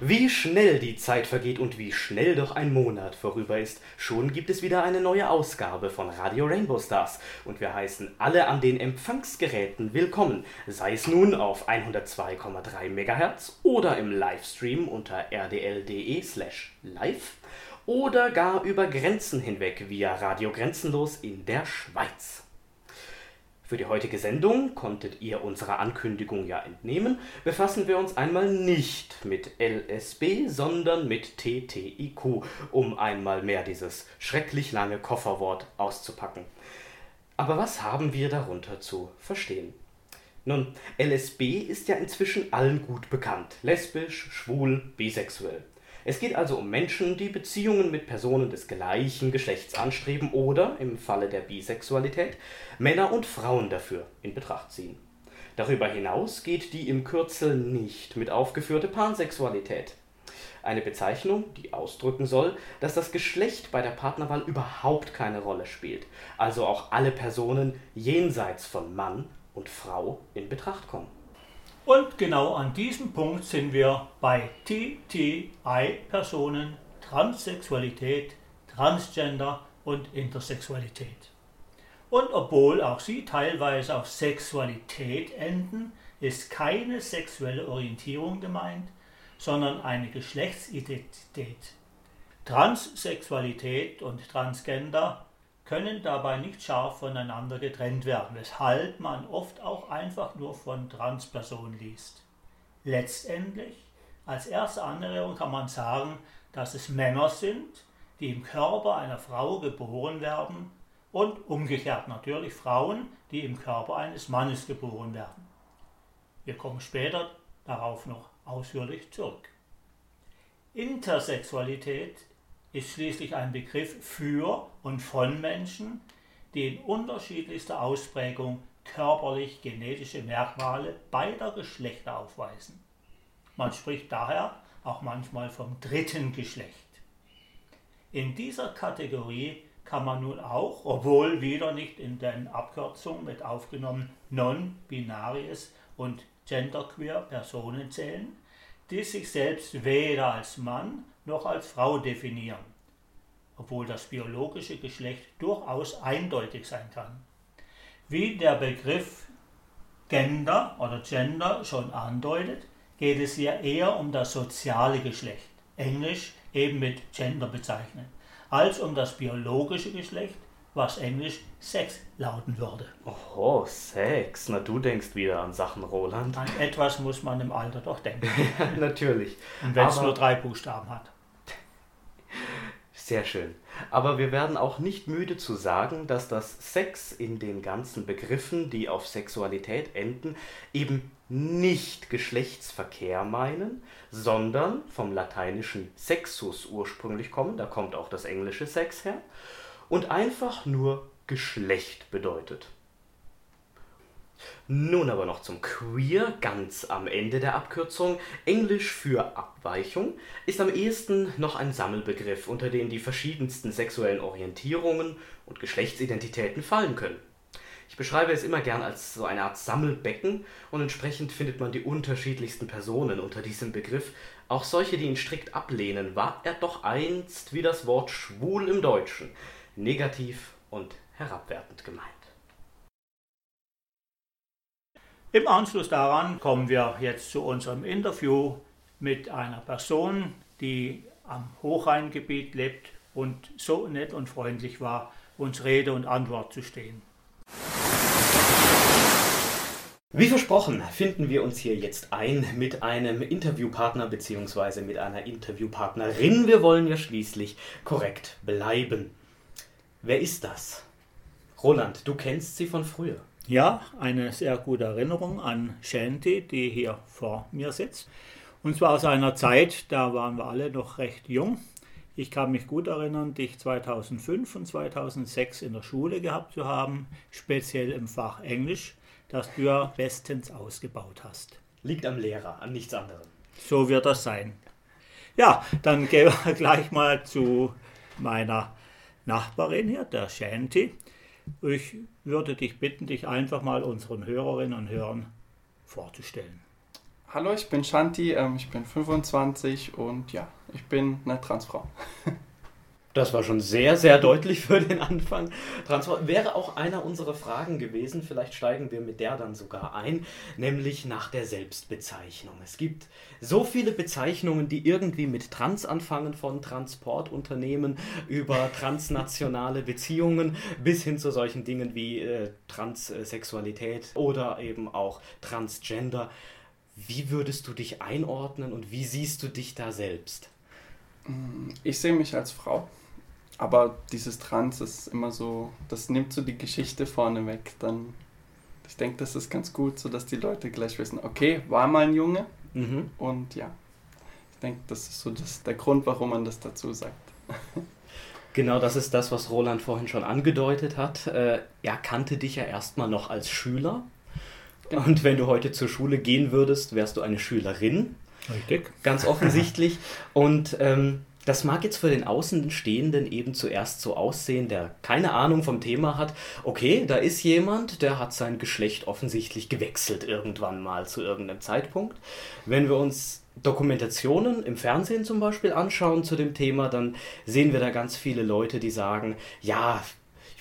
Wie schnell die Zeit vergeht und wie schnell doch ein Monat vorüber ist. Schon gibt es wieder eine neue Ausgabe von Radio Rainbow Stars und wir heißen alle an den Empfangsgeräten willkommen, sei es nun auf 102,3 MHz oder im Livestream unter rdl.de/slash live oder gar über Grenzen hinweg via Radio Grenzenlos in der Schweiz. Für die heutige Sendung, konntet ihr unserer Ankündigung ja entnehmen, befassen wir uns einmal nicht mit LSB, sondern mit TTIQ, um einmal mehr dieses schrecklich lange Kofferwort auszupacken. Aber was haben wir darunter zu verstehen? Nun, LSB ist ja inzwischen allen gut bekannt. Lesbisch, schwul, bisexuell. Es geht also um Menschen, die Beziehungen mit Personen des gleichen Geschlechts anstreben oder, im Falle der Bisexualität, Männer und Frauen dafür in Betracht ziehen. Darüber hinaus geht die im Kürzel nicht mit aufgeführte Pansexualität. Eine Bezeichnung, die ausdrücken soll, dass das Geschlecht bei der Partnerwahl überhaupt keine Rolle spielt, also auch alle Personen jenseits von Mann und Frau in Betracht kommen. Und genau an diesem Punkt sind wir bei TTI-Personen, Transsexualität, Transgender und Intersexualität. Und obwohl auch sie teilweise auf Sexualität enden, ist keine sexuelle Orientierung gemeint, sondern eine Geschlechtsidentität. Transsexualität und Transgender können dabei nicht scharf voneinander getrennt werden, weshalb man oft auch einfach nur von Transpersonen liest. Letztendlich, als erste Anregung kann man sagen, dass es Männer sind, die im Körper einer Frau geboren werden und umgekehrt natürlich Frauen, die im Körper eines Mannes geboren werden. Wir kommen später darauf noch ausführlich zurück. Intersexualität ist schließlich ein Begriff für und von Menschen, die in unterschiedlichster Ausprägung körperlich-genetische Merkmale beider Geschlechter aufweisen. Man spricht daher auch manchmal vom dritten Geschlecht. In dieser Kategorie kann man nun auch, obwohl wieder nicht in den Abkürzungen mit aufgenommen, non-binaries und genderqueer Personen zählen, die sich selbst weder als Mann noch als Frau definieren, obwohl das biologische Geschlecht durchaus eindeutig sein kann. Wie der Begriff Gender oder Gender schon andeutet, geht es hier eher um das soziale Geschlecht, englisch eben mit Gender bezeichnet, als um das biologische Geschlecht, was englisch Sex lauten würde. Oh, Sex. Na, du denkst wieder an Sachen, Roland. An etwas muss man im Alter doch denken. Natürlich. Und wenn es nur drei Buchstaben hat. Sehr schön. Aber wir werden auch nicht müde zu sagen, dass das Sex in den ganzen Begriffen, die auf Sexualität enden, eben nicht Geschlechtsverkehr meinen, sondern vom lateinischen Sexus ursprünglich kommen, da kommt auch das englische Sex her, und einfach nur Geschlecht bedeutet. Nun aber noch zum Queer, ganz am Ende der Abkürzung. Englisch für Abweichung ist am ehesten noch ein Sammelbegriff, unter den die verschiedensten sexuellen Orientierungen und Geschlechtsidentitäten fallen können. Ich beschreibe es immer gern als so eine Art Sammelbecken und entsprechend findet man die unterschiedlichsten Personen unter diesem Begriff, auch solche, die ihn strikt ablehnen, war er doch einst wie das Wort schwul im Deutschen, negativ und herabwertend gemeint. Im Anschluss daran kommen wir jetzt zu unserem Interview mit einer Person, die am Hochrheingebiet lebt und so nett und freundlich war, uns Rede und Antwort zu stehen. Wie versprochen, finden wir uns hier jetzt ein mit einem Interviewpartner bzw. mit einer Interviewpartnerin. Wir wollen ja schließlich korrekt bleiben. Wer ist das? Roland, du kennst sie von früher. Ja, eine sehr gute Erinnerung an Shanty, die hier vor mir sitzt. Und zwar aus einer Zeit, da waren wir alle noch recht jung. Ich kann mich gut erinnern, dich 2005 und 2006 in der Schule gehabt zu haben, speziell im Fach Englisch, das du ja bestens ausgebaut hast. Liegt am Lehrer, an nichts anderem. So wird das sein. Ja, dann gehen wir gleich mal zu meiner Nachbarin hier, der Shanty. Ich würde dich bitten, dich einfach mal unseren Hörerinnen und Hörern vorzustellen. Hallo, ich bin Shanti, ähm, ich bin 25 und ja, ich bin eine Transfrau. Das war schon sehr, sehr deutlich für den Anfang. Transport wäre auch einer unserer Fragen gewesen. Vielleicht steigen wir mit der dann sogar ein, nämlich nach der Selbstbezeichnung. Es gibt so viele Bezeichnungen, die irgendwie mit Trans anfangen, von Transportunternehmen über transnationale Beziehungen bis hin zu solchen Dingen wie äh, Transsexualität oder eben auch Transgender. Wie würdest du dich einordnen und wie siehst du dich da selbst? Ich sehe mich als Frau. Aber dieses Trans ist immer so, das nimmt so die Geschichte vorne weg. Dann, ich denke, das ist ganz gut, so dass die Leute gleich wissen, okay, war mal ein Junge. Mhm. Und ja, ich denke, das ist so das, der Grund, warum man das dazu sagt. Genau, das ist das, was Roland vorhin schon angedeutet hat. Äh, er kannte dich ja erstmal noch als Schüler. Genau. Und wenn du heute zur Schule gehen würdest, wärst du eine Schülerin. Richtig. Ganz offensichtlich. Und ähm, das mag jetzt für den Außenstehenden eben zuerst so aussehen, der keine Ahnung vom Thema hat. Okay, da ist jemand, der hat sein Geschlecht offensichtlich gewechselt irgendwann mal zu irgendeinem Zeitpunkt. Wenn wir uns Dokumentationen im Fernsehen zum Beispiel anschauen zu dem Thema, dann sehen wir da ganz viele Leute, die sagen, ja,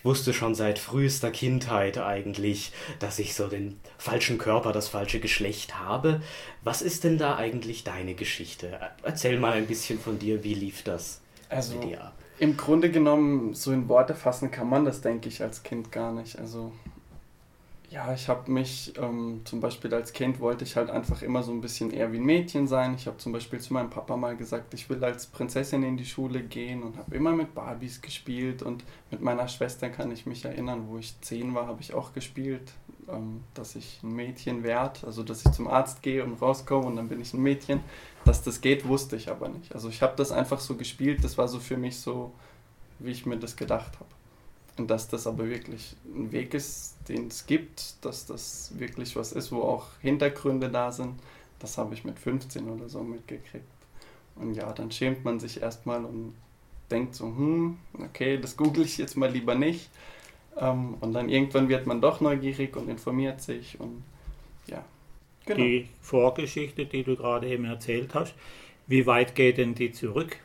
wusste schon seit frühester Kindheit eigentlich, dass ich so den falschen Körper, das falsche Geschlecht habe. Was ist denn da eigentlich deine Geschichte? Erzähl mal ein bisschen von dir, wie lief das also, mit dir ab? Im Grunde genommen, so in Worte fassen kann man das, denke ich, als Kind gar nicht. Also ja, ich habe mich ähm, zum Beispiel als Kind wollte ich halt einfach immer so ein bisschen eher wie ein Mädchen sein. Ich habe zum Beispiel zu meinem Papa mal gesagt, ich will als Prinzessin in die Schule gehen und habe immer mit Barbies gespielt und mit meiner Schwester kann ich mich erinnern, wo ich zehn war, habe ich auch gespielt, ähm, dass ich ein Mädchen werde, also dass ich zum Arzt gehe und rauskomme und dann bin ich ein Mädchen. Dass das geht, wusste ich aber nicht. Also ich habe das einfach so gespielt, das war so für mich so, wie ich mir das gedacht habe. Und dass das aber wirklich ein Weg ist, den es gibt, dass das wirklich was ist, wo auch Hintergründe da sind, das habe ich mit 15 oder so mitgekriegt. Und ja, dann schämt man sich erstmal und denkt so, hm, okay, das google ich jetzt mal lieber nicht. Ähm, und dann irgendwann wird man doch neugierig und informiert sich und ja. Genau. Die Vorgeschichte, die du gerade eben erzählt hast, wie weit geht denn die zurück?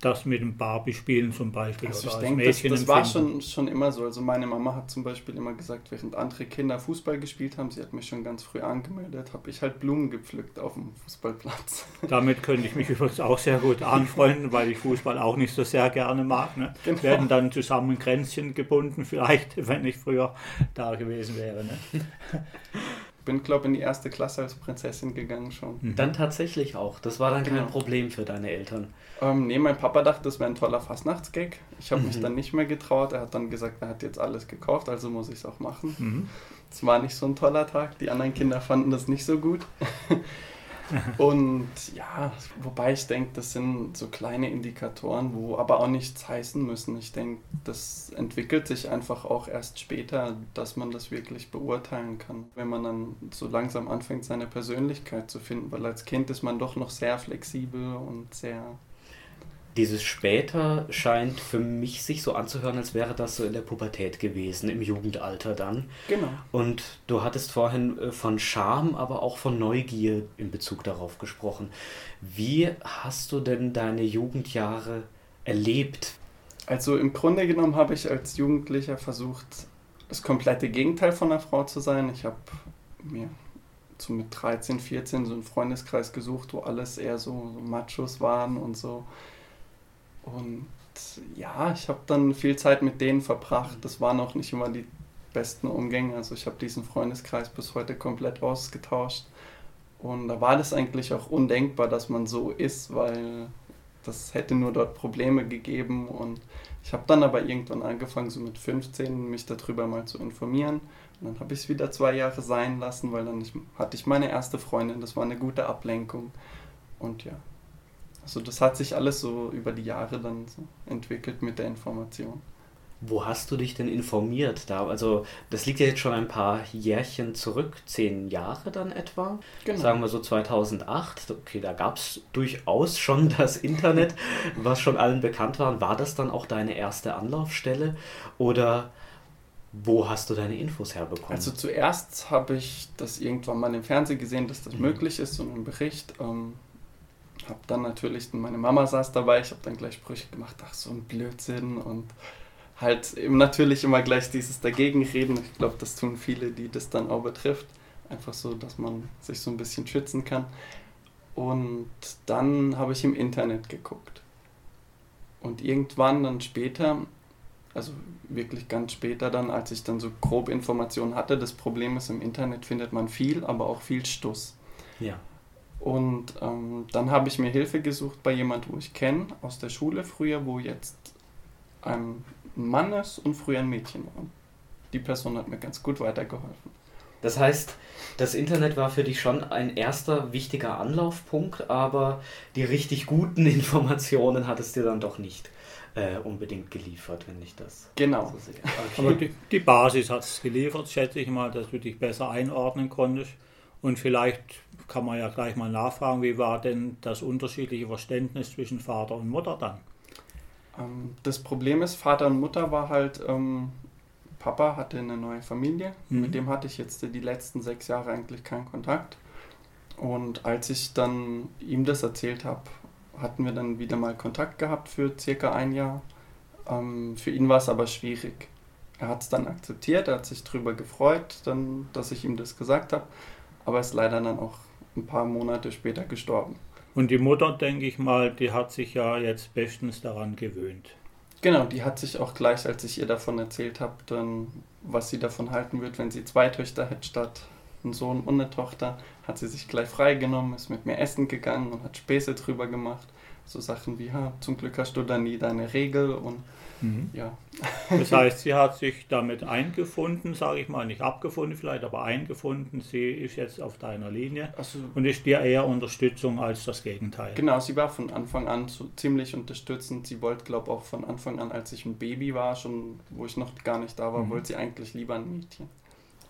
Das mit dem Barbie-Spielen zum Beispiel. Also oder ich denke, das, das war schon, schon immer so. Also meine Mama hat zum Beispiel immer gesagt, während andere Kinder Fußball gespielt haben, sie hat mich schon ganz früh angemeldet, habe ich halt Blumen gepflückt auf dem Fußballplatz. Damit könnte ich mich übrigens auch sehr gut anfreunden, weil ich Fußball auch nicht so sehr gerne mag. Ne? Genau. Werden dann zusammen Kränzchen gebunden, vielleicht, wenn ich früher da gewesen wäre. Ne? bin, glaube ich, in die erste Klasse als Prinzessin gegangen schon. Mhm. Dann tatsächlich auch. Das war dann genau. kein Problem für deine Eltern. Ähm, nee, mein Papa dachte, das wäre ein toller Fastnachtsgag. Ich habe mhm. mich dann nicht mehr getraut. Er hat dann gesagt, er hat jetzt alles gekauft, also muss ich es auch machen. Mhm. Es mhm. war nicht so ein toller Tag. Die anderen Kinder fanden das nicht so gut. Und ja, wobei ich denke, das sind so kleine Indikatoren, wo aber auch nichts heißen müssen. Ich denke, das entwickelt sich einfach auch erst später, dass man das wirklich beurteilen kann, wenn man dann so langsam anfängt, seine Persönlichkeit zu finden, weil als Kind ist man doch noch sehr flexibel und sehr dieses später scheint für mich sich so anzuhören, als wäre das so in der Pubertät gewesen, im Jugendalter dann. Genau. Und du hattest vorhin äh, von Scham, aber auch von Neugier in Bezug darauf gesprochen. Wie hast du denn deine Jugendjahre erlebt? Also im Grunde genommen habe ich als Jugendlicher versucht, das komplette Gegenteil von einer Frau zu sein. Ich habe mir so mit 13, 14 so einen Freundeskreis gesucht, wo alles eher so, so Machos waren und so und ja, ich habe dann viel Zeit mit denen verbracht. Das waren auch nicht immer die besten Umgänge. Also ich habe diesen Freundeskreis bis heute komplett ausgetauscht. Und da war das eigentlich auch undenkbar, dass man so ist, weil das hätte nur dort Probleme gegeben. Und ich habe dann aber irgendwann angefangen, so mit 15, mich darüber mal zu informieren. Und dann habe ich es wieder zwei Jahre sein lassen, weil dann ich, hatte ich meine erste Freundin. Das war eine gute Ablenkung. Und ja, also das hat sich alles so über die Jahre dann so entwickelt mit der Information. Wo hast du dich denn informiert da? Also das liegt ja jetzt schon ein paar Jährchen zurück, zehn Jahre dann etwa. Genau. Sagen wir so 2008. Okay, da gab es durchaus schon das Internet, was schon allen bekannt war. War das dann auch deine erste Anlaufstelle? Oder Wo hast du deine Infos herbekommen? Also zuerst habe ich das irgendwann mal im Fernsehen gesehen, dass das mhm. möglich ist, so ein Bericht. Ähm, habe dann natürlich, meine Mama saß dabei, ich habe dann gleich Sprüche gemacht, ach so ein Blödsinn und halt eben natürlich immer gleich dieses Dagegenreden. Ich glaube, das tun viele, die das dann auch betrifft. Einfach so, dass man sich so ein bisschen schützen kann. Und dann habe ich im Internet geguckt. Und irgendwann dann später also wirklich ganz später dann, als ich dann so grob Informationen hatte. Das Problem ist, im Internet findet man viel, aber auch viel Stuss. Ja. Und ähm, dann habe ich mir Hilfe gesucht bei jemand, wo ich kenne, aus der Schule früher, wo jetzt ein Mann ist und früher ein Mädchen war. Die Person hat mir ganz gut weitergeholfen. Das heißt, das Internet war für dich schon ein erster wichtiger Anlaufpunkt, aber die richtig guten Informationen hat es dir dann doch nicht äh, unbedingt geliefert, wenn ich das genau. so sehe. Okay. Aber die, die Basis hat es geliefert, schätze ich mal, dass du dich besser einordnen konntest. Und vielleicht kann man ja gleich mal nachfragen, wie war denn das unterschiedliche Verständnis zwischen Vater und Mutter dann? Ähm, das Problem ist, Vater und Mutter war halt, ähm, Papa hatte eine neue Familie, mhm. mit dem hatte ich jetzt die letzten sechs Jahre eigentlich keinen Kontakt. Und als ich dann ihm das erzählt habe, hatten wir dann wieder mal Kontakt gehabt für circa ein Jahr. Ähm, für ihn war es aber schwierig. Er hat es dann akzeptiert, er hat sich darüber gefreut, dann, dass ich ihm das gesagt habe, aber ist leider dann auch ein paar Monate später gestorben. Und die Mutter, denke ich mal, die hat sich ja jetzt bestens daran gewöhnt. Genau, die hat sich auch gleich, als ich ihr davon erzählt habe, dann, was sie davon halten wird, wenn sie zwei Töchter hätte statt einen Sohn und eine Tochter, hat sie sich gleich freigenommen, ist mit mir essen gegangen und hat Späße drüber gemacht. So Sachen wie, ha, zum Glück hast du da nie deine Regel und mhm. ja. Das heißt, sie hat sich damit eingefunden, sage ich mal, nicht abgefunden vielleicht, aber eingefunden. Sie ist jetzt auf deiner Linie also, und ist dir eher Unterstützung als das Gegenteil. Genau, sie war von Anfang an so ziemlich unterstützend. Sie wollte, glaube ich, auch von Anfang an, als ich ein Baby war, schon, wo ich noch gar nicht da war, mhm. wollte sie eigentlich lieber ein Mädchen.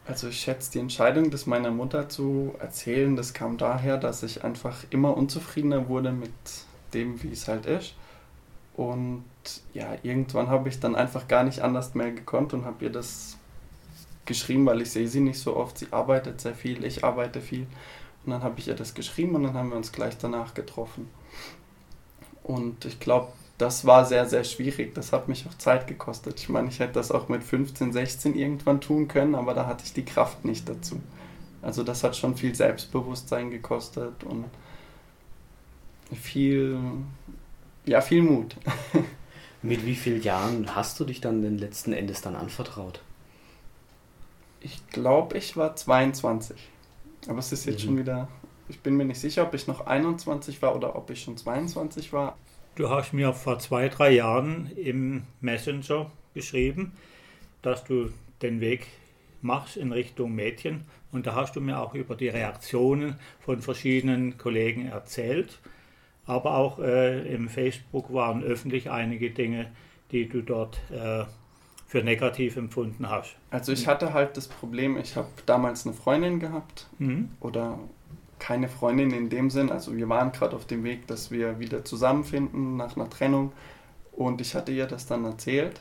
Also ich schätze die Entscheidung, das meiner Mutter zu erzählen, das kam daher, dass ich einfach immer unzufriedener wurde mit dem, wie es halt ist. Und ja, irgendwann habe ich dann einfach gar nicht anders mehr gekonnt und habe ihr das geschrieben, weil ich sehe sie nicht so oft. Sie arbeitet sehr viel, ich arbeite viel. Und dann habe ich ihr das geschrieben und dann haben wir uns gleich danach getroffen. Und ich glaube, das war sehr, sehr schwierig. Das hat mich auch Zeit gekostet. Ich meine, ich hätte das auch mit 15, 16 irgendwann tun können, aber da hatte ich die Kraft nicht dazu. Also das hat schon viel Selbstbewusstsein gekostet und viel, ja, viel Mut. mit wie vielen Jahren hast du dich dann den letzten Endes dann anvertraut? Ich glaube, ich war 22. Aber es ist jetzt mhm. schon wieder, ich bin mir nicht sicher, ob ich noch 21 war oder ob ich schon 22 war. Du hast mir vor zwei, drei Jahren im Messenger geschrieben, dass du den Weg machst in Richtung Mädchen. Und da hast du mir auch über die Reaktionen von verschiedenen Kollegen erzählt. Aber auch äh, im Facebook waren öffentlich einige Dinge, die du dort äh, für negativ empfunden hast. Also ich hatte halt das Problem, ich habe damals eine Freundin gehabt mhm. oder keine Freundin in dem Sinn. Also wir waren gerade auf dem Weg, dass wir wieder zusammenfinden nach einer Trennung. Und ich hatte ihr das dann erzählt.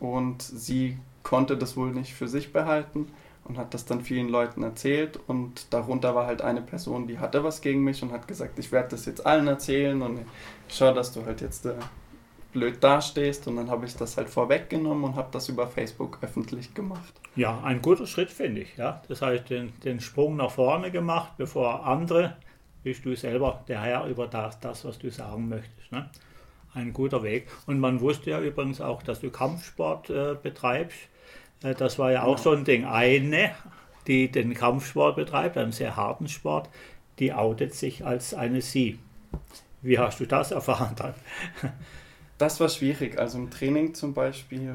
Und sie konnte das wohl nicht für sich behalten und hat das dann vielen Leuten erzählt. Und darunter war halt eine Person, die hatte was gegen mich und hat gesagt, ich werde das jetzt allen erzählen und schau, dass du halt jetzt äh, blöd dastehst. Und dann habe ich das halt vorweggenommen und habe das über Facebook öffentlich gemacht. Ja, ein guter Schritt finde ich. Ja? Das heißt, den, den Sprung nach vorne gemacht, bevor andere, bist du selber der Herr über das, das was du sagen möchtest. Ne? Ein guter Weg. Und man wusste ja übrigens auch, dass du Kampfsport äh, betreibst. Äh, das war ja auch genau. so ein Ding. Eine, die den Kampfsport betreibt, einen sehr harten Sport, die outet sich als eine Sie. Wie hast du das erfahren dann? Das war schwierig. Also im Training zum Beispiel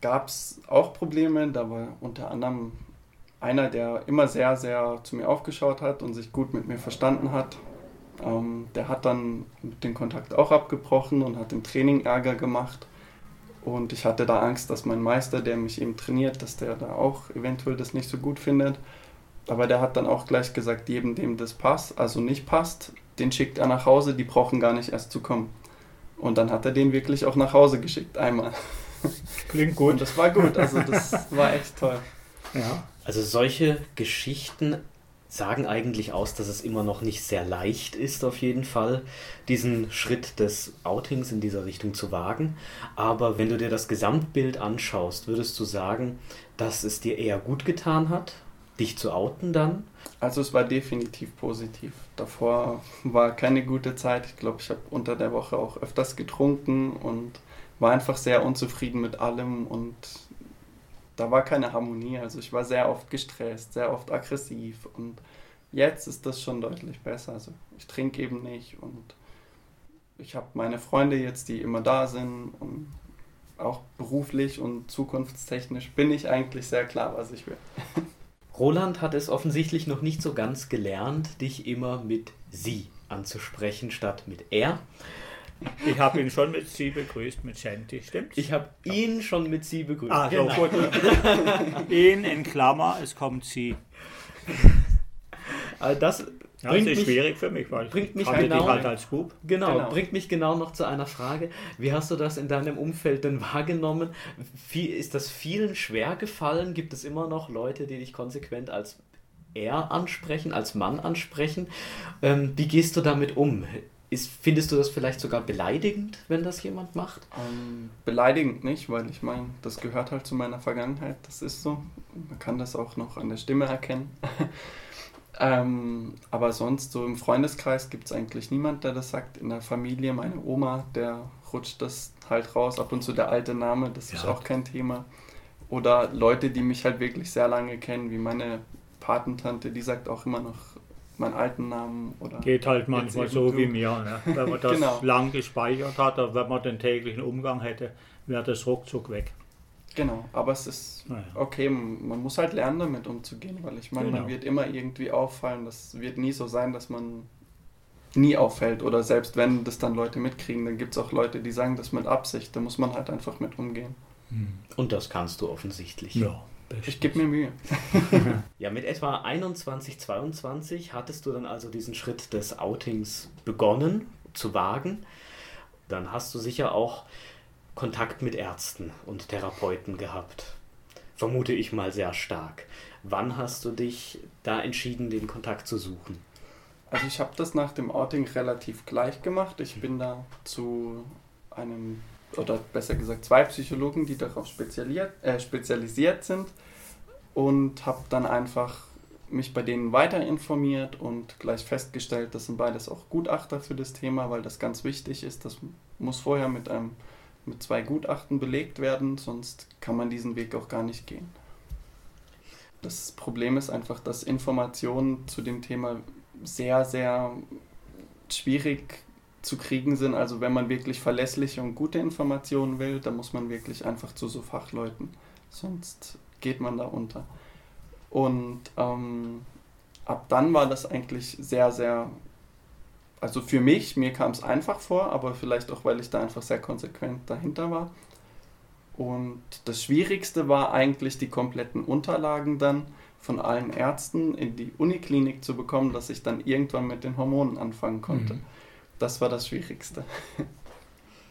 gab es auch Probleme. Da war unter anderem einer, der immer sehr, sehr zu mir aufgeschaut hat und sich gut mit mir verstanden hat. Ähm, der hat dann den Kontakt auch abgebrochen und hat im Training Ärger gemacht. Und ich hatte da Angst, dass mein Meister, der mich eben trainiert, dass der da auch eventuell das nicht so gut findet. Aber der hat dann auch gleich gesagt, jedem, dem das passt, also nicht passt, den schickt er nach Hause, die brauchen gar nicht erst zu kommen. Und dann hat er den wirklich auch nach Hause geschickt, einmal. Klingt gut. Und das war gut, also das war echt toll. Ja. Also solche Geschichten sagen eigentlich aus, dass es immer noch nicht sehr leicht ist, auf jeden Fall, diesen Schritt des Outings in dieser Richtung zu wagen. Aber wenn du dir das Gesamtbild anschaust, würdest du sagen, dass es dir eher gut getan hat, dich zu outen dann? Also es war definitiv positiv. Davor war keine gute Zeit. Ich glaube, ich habe unter der Woche auch öfters getrunken und war einfach sehr unzufrieden mit allem und da war keine Harmonie. Also ich war sehr oft gestresst, sehr oft aggressiv und jetzt ist das schon deutlich besser. Also ich trinke eben nicht und ich habe meine Freunde jetzt, die immer da sind und auch beruflich und zukunftstechnisch bin ich eigentlich sehr klar, was ich will. Roland hat es offensichtlich noch nicht so ganz gelernt, dich immer mit sie anzusprechen statt mit er. Ich habe ihn schon mit Sie begrüßt, mit Shanti, stimmt? Ich habe ihn schon mit sie begrüßt. Ah, so gut. ihn in Klammer, es kommt Sie. Also das Ja, das bringt ist mich, schwierig für mich, weil bringt mich genau- dich halt als Bub. genau, Genau. bringt mich genau noch zu einer Frage. Wie hast du das in deinem Umfeld denn wahrgenommen? Wie, ist das vielen schwer gefallen? Gibt es immer noch Leute, die dich konsequent als er ansprechen, als Mann ansprechen? Ähm, wie gehst du damit um? Ist, findest du das vielleicht sogar beleidigend, wenn das jemand macht? Ähm, beleidigend nicht, weil ich meine, das gehört halt zu meiner Vergangenheit, das ist so. Man kann das auch noch an der Stimme erkennen. ähm, aber sonst, so im Freundeskreis gibt es eigentlich niemand, der das sagt. In der Familie, meine Oma, der rutscht das halt raus. Ab und zu der alte Name, das ist Ja. auch kein Thema. Oder Leute, die mich halt wirklich sehr lange kennen, wie meine Patentante, die sagt auch immer noch meinen alten Namen. Oder Geht halt manchmal so eben wie du. mir. Ne? Wenn man das Genau. lang gespeichert hat, oder wenn man den täglichen Umgang hätte, wäre das ruckzuck weg. Genau, aber es ist Naja. okay, man muss halt lernen, damit umzugehen, weil ich meine, Genau. man wird immer irgendwie auffallen. Das wird nie so sein, dass man nie auffällt. Oder selbst wenn das dann Leute mitkriegen, dann gibt es auch Leute, die sagen das mit Absicht. Da muss man halt einfach mit umgehen. Und das kannst du offensichtlich. Ja, Ich gebe mir Mühe. Ja, mit etwa 21, 22 hattest du dann also diesen Schritt des Outings begonnen zu wagen. Dann hast du sicher auch Kontakt mit Ärzten und Therapeuten gehabt. Vermute ich mal sehr stark. Wann hast du dich da entschieden, den Kontakt zu suchen? Also ich habe das nach dem Outing relativ gleich gemacht. Ich bin da zu einem, oder besser gesagt zwei Psychologen, die darauf spezialisiert, äh, spezialisiert sind und habe dann einfach mich bei denen weiter informiert und gleich festgestellt, das sind beides auch Gutachter für das Thema, weil das ganz wichtig ist. Das muss vorher mit, einem, mit zwei Gutachten belegt werden, sonst kann man diesen Weg auch gar nicht gehen. Das Problem ist einfach, dass Informationen zu dem Thema sehr, sehr schwierig zu kriegen sind. Also wenn man wirklich verlässliche und gute Informationen will, dann muss man wirklich einfach zu so Fachleuten. Sonst geht man da unter. Und ähm, ab dann war das eigentlich sehr, sehr, also für mich, mir kam es einfach vor, aber vielleicht auch, weil ich da einfach sehr konsequent dahinter war. Und das Schwierigste war eigentlich die kompletten Unterlagen dann von allen Ärzten in die Uniklinik zu bekommen, dass ich dann irgendwann mit den Hormonen anfangen konnte. Mhm. Das war das Schwierigste.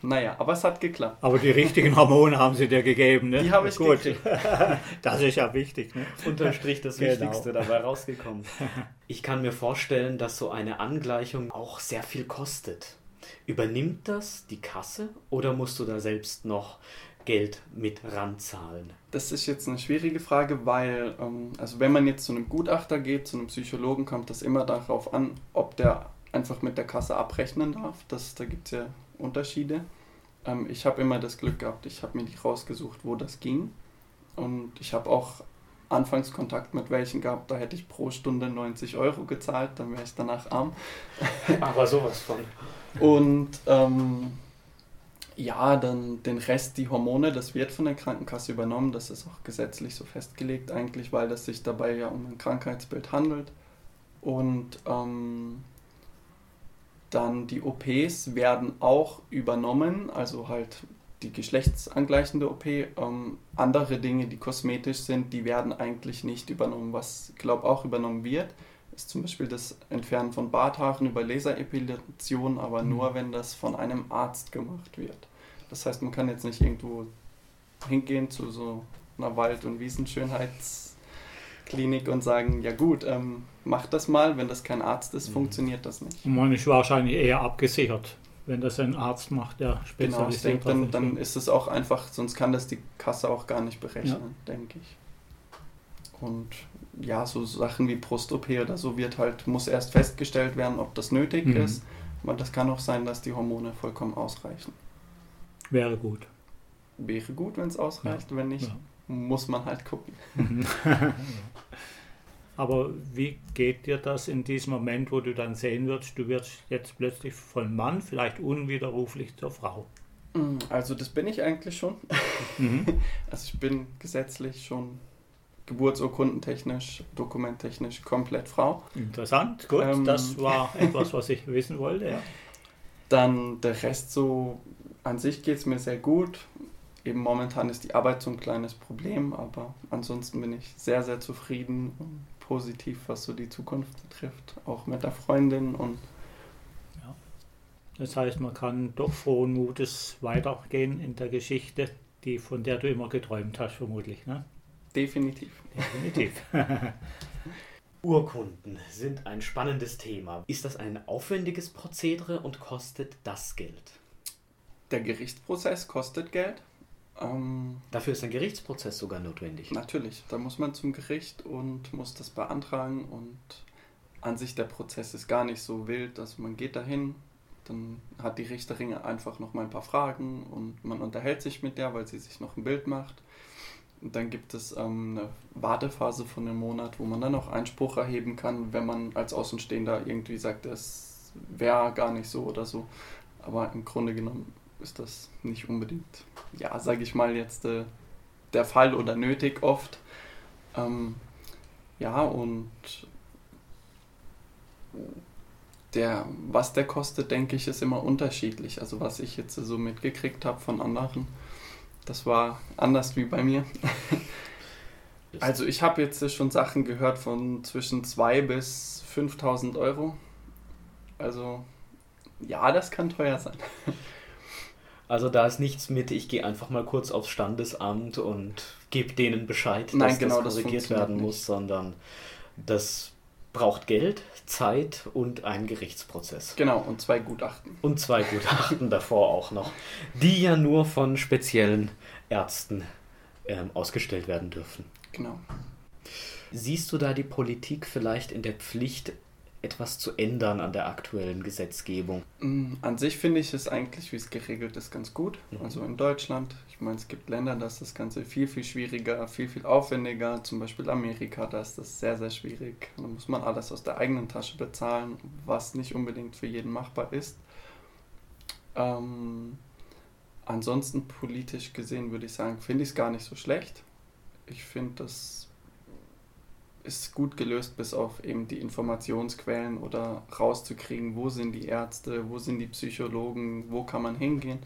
naja, aber es hat geklappt. Aber die richtigen Hormone haben sie dir gegeben, ne? Die habe ich Gut. gekriegt. Das ist ja wichtig, ne? Unterm Strich das Genau. Wichtigste dabei rausgekommen. Ich kann mir vorstellen, dass so eine Angleichung auch sehr viel kostet. Übernimmt das die Kasse oder musst du da selbst noch Geld mit ranzahlen? Das ist jetzt eine schwierige Frage, weil, ähm, also wenn man jetzt zu einem Gutachter geht, zu einem Psychologen, kommt das immer darauf an, ob der einfach mit der Kasse abrechnen darf. Das, da gibt es ja Unterschiede. Ähm, ich habe immer das Glück gehabt, ich habe mir nicht rausgesucht, wo das ging. Und ich habe auch anfangs Kontakt mit welchen gehabt, da hätte ich pro Stunde 90 Euro gezahlt, dann wäre ich danach arm. Aber sowas von. Und ähm, ja, dann den Rest, die Hormone, das wird von der Krankenkasse übernommen. Das ist auch gesetzlich so festgelegt eigentlich, weil das sich dabei ja um ein Krankheitsbild handelt. Und ähm, dann die OPs werden auch übernommen, also halt die geschlechtsangleichende OP. Ähm, andere Dinge, die kosmetisch sind, die werden eigentlich nicht übernommen. Was, glaube auch übernommen wird, ist zum Beispiel das Entfernen von Barthaaren über Laserepilation, aber Mhm. nur, wenn das von einem Arzt gemacht wird. Das heißt, man kann jetzt nicht irgendwo hingehen zu so einer Wald- und Wiesenschönheitsklinik und sagen, ja gut, ähm, mach das mal, wenn das kein Arzt ist, mhm. funktioniert das nicht. Und man ist wahrscheinlich eher abgesichert, wenn das ein Arzt macht, der spezialisiert Genau, ich denke, dann, dann ist es auch einfach, sonst kann das die Kasse auch gar nicht berechnen, ja. denke ich. Und ja, so Sachen wie Brust-OP oder so wird halt, muss erst festgestellt werden, ob das nötig mhm. ist. Aber das kann auch sein, dass die Hormone vollkommen ausreichen. Wäre gut. Wäre gut, wenn es ausreicht. Ja. Wenn nicht, ja. Muss man halt gucken. Aber wie geht dir das in diesem Moment, wo du dann sehen wirst, du wirst jetzt plötzlich von Mann vielleicht unwiderruflich zur Frau? Mm, also das bin ich eigentlich schon. Mhm. Also ich bin gesetzlich schon geburtsurkundentechnisch, dokumenttechnisch komplett Frau. Interessant, gut, ähm, das war etwas, was ich wissen wollte. Ja. Dann der Rest so, an sich geht es mir sehr gut. Eben momentan ist die Arbeit so ein kleines Problem, aber ansonsten bin ich sehr, sehr zufrieden und positiv, was so die Zukunft betrifft, auch mit der Freundin und ja. Das heißt, man kann doch frohen Mutes weitergehen in der Geschichte, die, von der du immer geträumt hast, vermutlich. Ne? Definitiv. Definitiv. Urkunden sind ein spannendes Thema. Ist das ein aufwendiges Prozedere und kostet das Geld? Der Gerichtsprozess kostet Geld. Ähm, Dafür ist ein Gerichtsprozess sogar notwendig. Natürlich, da muss man zum Gericht und muss das beantragen und an sich der Prozess ist gar nicht so wild, dass man geht dahin, dann hat die Richterin einfach noch mal ein paar Fragen und man unterhält sich mit der, weil sie sich noch ein Bild macht und dann gibt es ähm, eine Wartephase von einem Monat, wo man dann auch Einspruch erheben kann, wenn man als Außenstehender irgendwie sagt, es wäre gar nicht so oder so. Aber im Grunde genommen ist das nicht unbedingt, ja, sage ich mal jetzt, äh, der Fall oder nötig oft. Ähm, ja, und der, was der kostet, denke ich, ist immer unterschiedlich. Also was ich jetzt so mitgekriegt habe von anderen das war anders wie bei mir. Also ich habe jetzt schon Sachen gehört von zwischen 2 bis 5000 Euro. Also ja, das kann teuer sein. Also da ist nichts mit, ich gehe einfach mal kurz aufs Standesamt und gebe denen Bescheid, Nein, dass genau, das korrigiert werden muss, sondern das braucht Geld, Zeit und einen Gerichtsprozess. Genau, und zwei Gutachten. Und zwei Gutachten davor auch noch, die ja nur von speziellen Ärzten ähm, ausgestellt werden dürfen. Genau. Siehst du da die Politik vielleicht in der Pflicht, etwas zu ändern an der aktuellen Gesetzgebung? Mm, an sich finde ich es eigentlich, wie es geregelt ist, ganz gut. Mhm. Also in Deutschland, ich meine, es gibt Länder, da ist das Ganze viel, viel schwieriger, viel, viel aufwendiger. Zum Beispiel Amerika, da ist das sehr, sehr schwierig. Da muss man alles aus der eigenen Tasche bezahlen, was nicht unbedingt für jeden machbar ist. Ähm, ansonsten politisch gesehen würde ich sagen, finde ich es gar nicht so schlecht. Ich finde, das ist gut gelöst, bis auf eben die Informationsquellen oder rauszukriegen, wo sind die Ärzte, wo sind die Psychologen, wo kann man hingehen.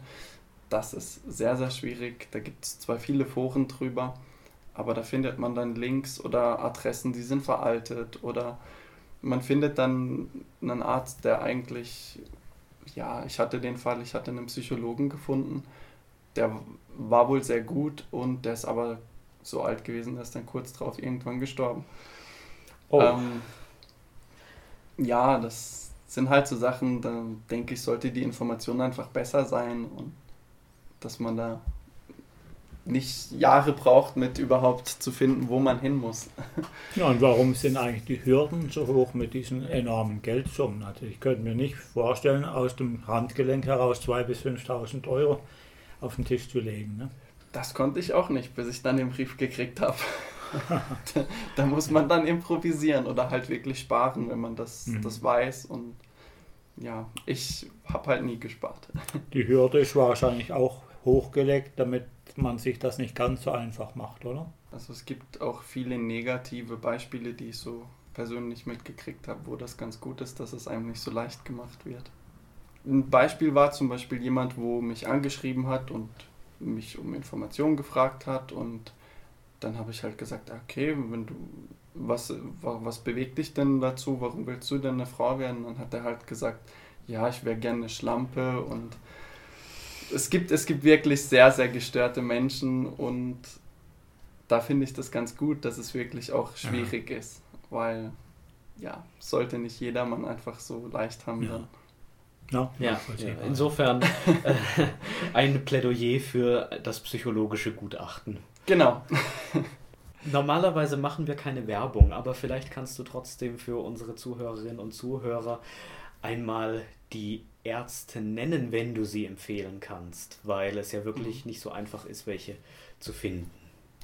Das ist sehr, sehr schwierig. Da gibt es zwar viele Foren drüber, aber da findet man dann Links oder Adressen, die sind veraltet oder man findet dann einen Arzt, der eigentlich ja, ich hatte den Fall, ich hatte einen Psychologen gefunden, der war wohl sehr gut und der ist aber so alt gewesen, der ist dann kurz drauf irgendwann gestorben. Oh. Ähm, ja, das sind halt so Sachen, da denke ich, sollte die Information einfach besser sein und dass man da nicht Jahre braucht, mit überhaupt zu finden, wo man hin muss. Ja, und warum sind eigentlich die Hürden so hoch mit diesen enormen Geldsummen? Also ich könnte mir nicht vorstellen, aus dem Handgelenk heraus 2.000 bis 5.000 Euro auf den Tisch zu legen. Ne? Das konnte ich auch nicht, bis ich dann den Brief gekriegt habe. Da, da, muss man dann improvisieren oder halt wirklich sparen, wenn man das, mhm. das weiß. Und ja, ich habe halt nie gespart. Die Hürde ist wahrscheinlich auch hochgelegt, damit man sich das nicht ganz so einfach macht, oder? Also es gibt auch viele negative Beispiele, die ich so persönlich mitgekriegt habe, wo das ganz gut ist, dass es einem nicht so leicht gemacht wird. Ein Beispiel war zum Beispiel jemand, wo mich angeschrieben hat und mich um Informationen gefragt hat und dann habe ich halt gesagt, okay, wenn du was, was bewegt dich denn dazu? Warum willst du denn eine Frau werden? Dann hat er halt gesagt, ja, ich wäre gerne eine Schlampe und es gibt, es gibt wirklich sehr, sehr gestörte Menschen und da finde ich das ganz gut, dass es wirklich auch schwierig ja. ist, weil ja, sollte nicht jedermann einfach so leicht haben ja. dann. Ja, ja, ja. insofern äh, ein Plädoyer für das psychologische Gutachten. Genau. Normalerweise machen wir keine Werbung, aber vielleicht kannst du trotzdem für unsere Zuhörerinnen und Zuhörer einmal die Ärzte nennen, wenn du sie empfehlen kannst, weil es ja wirklich mhm. nicht so einfach ist, welche zu finden.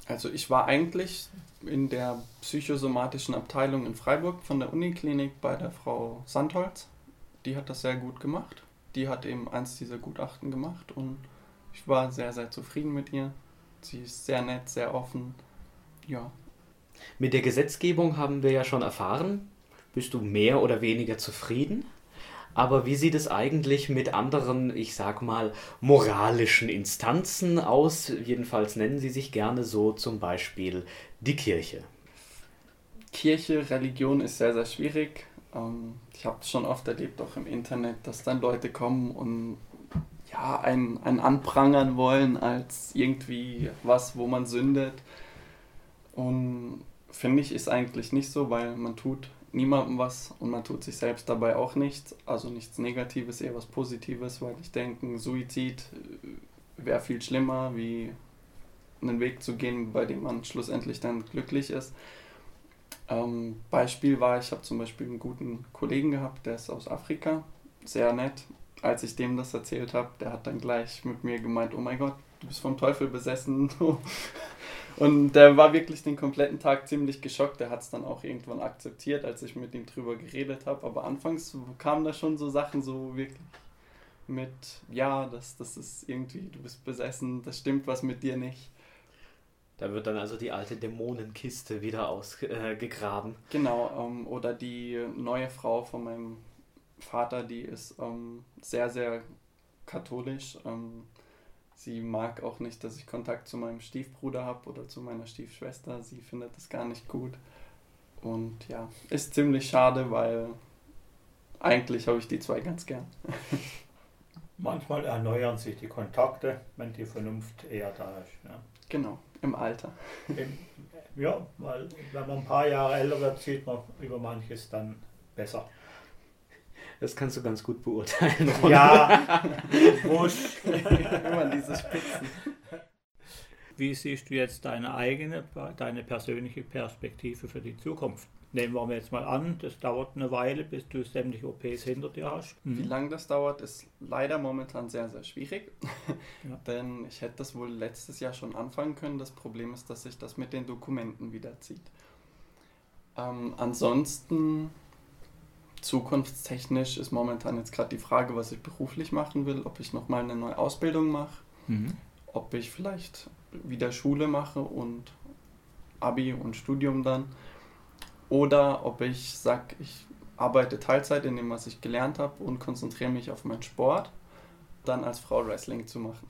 Also ich war eigentlich in der psychosomatischen Abteilung in Freiburg von der Uniklinik bei der Frau Sandholz. Die hat das sehr gut gemacht. Die hat eben eins dieser Gutachten gemacht und ich war sehr, sehr zufrieden mit ihr. Sie ist sehr nett, sehr offen ja. Mit der Gesetzgebung haben wir ja schon erfahren, bist du mehr oder weniger zufrieden? Aber wie sieht es eigentlich mit anderen, ich sag mal, moralischen Instanzen aus? Jedenfalls nennen sie sich gerne so, zum Beispiel die Kirche. Kirche, Religion ist sehr, sehr schwierig. Ähm, ich habe es schon oft erlebt, auch im Internet, dass dann Leute kommen und ja, einen, einen anprangern wollen als irgendwie was, wo man sündet. Und finde ich, ist eigentlich nicht so, weil man tut niemandem was und man tut sich selbst dabei auch nichts. Also nichts Negatives, eher was Positives, weil ich denke, Suizid äh, wäre viel schlimmer, wie einen Weg zu gehen, bei dem man schlussendlich dann glücklich ist. Ähm, Beispiel war, ich habe zum Beispiel einen guten Kollegen gehabt, der ist aus Afrika, sehr nett. Als ich dem das erzählt habe, der hat dann gleich mit mir gemeint, oh mein Gott, du bist vom Teufel besessen. Und der war wirklich den kompletten Tag ziemlich geschockt. Der hat es dann auch irgendwann akzeptiert, als ich mit ihm drüber geredet habe. Aber anfangs kamen da schon so Sachen so wirklich mit, ja, das, das ist irgendwie, du bist besessen, das stimmt was mit dir nicht. Da wird dann also die alte Dämonenkiste wieder ausgegraben. Äh, genau, ähm, oder die neue Frau von meinem Vater, die ist ähm, sehr, sehr katholisch. Ähm, Sie mag auch nicht, dass ich Kontakt zu meinem Stiefbruder habe oder zu meiner Stiefschwester. Sie findet das gar nicht gut. Und ja, ist ziemlich schade, weil eigentlich habe ich die zwei ganz gern. Manchmal erneuern sich die Kontakte, wenn die Vernunft eher da ist. Ja. Genau, im Alter. Im, ja, weil wenn man ein paar Jahre älter wird, sieht man über manches dann besser. Das kannst du ganz gut beurteilen. Ja, wusch. Immer diese Spitzen. Wie siehst du jetzt deine eigene, deine persönliche Perspektive für die Zukunft? Nehmen wir jetzt mal an, das dauert eine Weile, bis du sämtliche OPs hinter dir hast. Mhm. Wie lange das dauert, ist leider momentan sehr, sehr schwierig. Ja. Denn ich hätte das wohl letztes Jahr schon anfangen können. Das Problem ist, dass sich das mit den Dokumenten wiederzieht. Ähm, ansonsten zukunftstechnisch ist momentan jetzt gerade die Frage, was ich beruflich machen will, ob ich nochmal eine neue Ausbildung mache, mhm. ob ich vielleicht wieder Schule mache und Abi und Studium dann, oder ob ich sage, ich arbeite Teilzeit in dem, was ich gelernt habe und konzentriere mich auf meinen Sport, dann als Frau Wrestling zu machen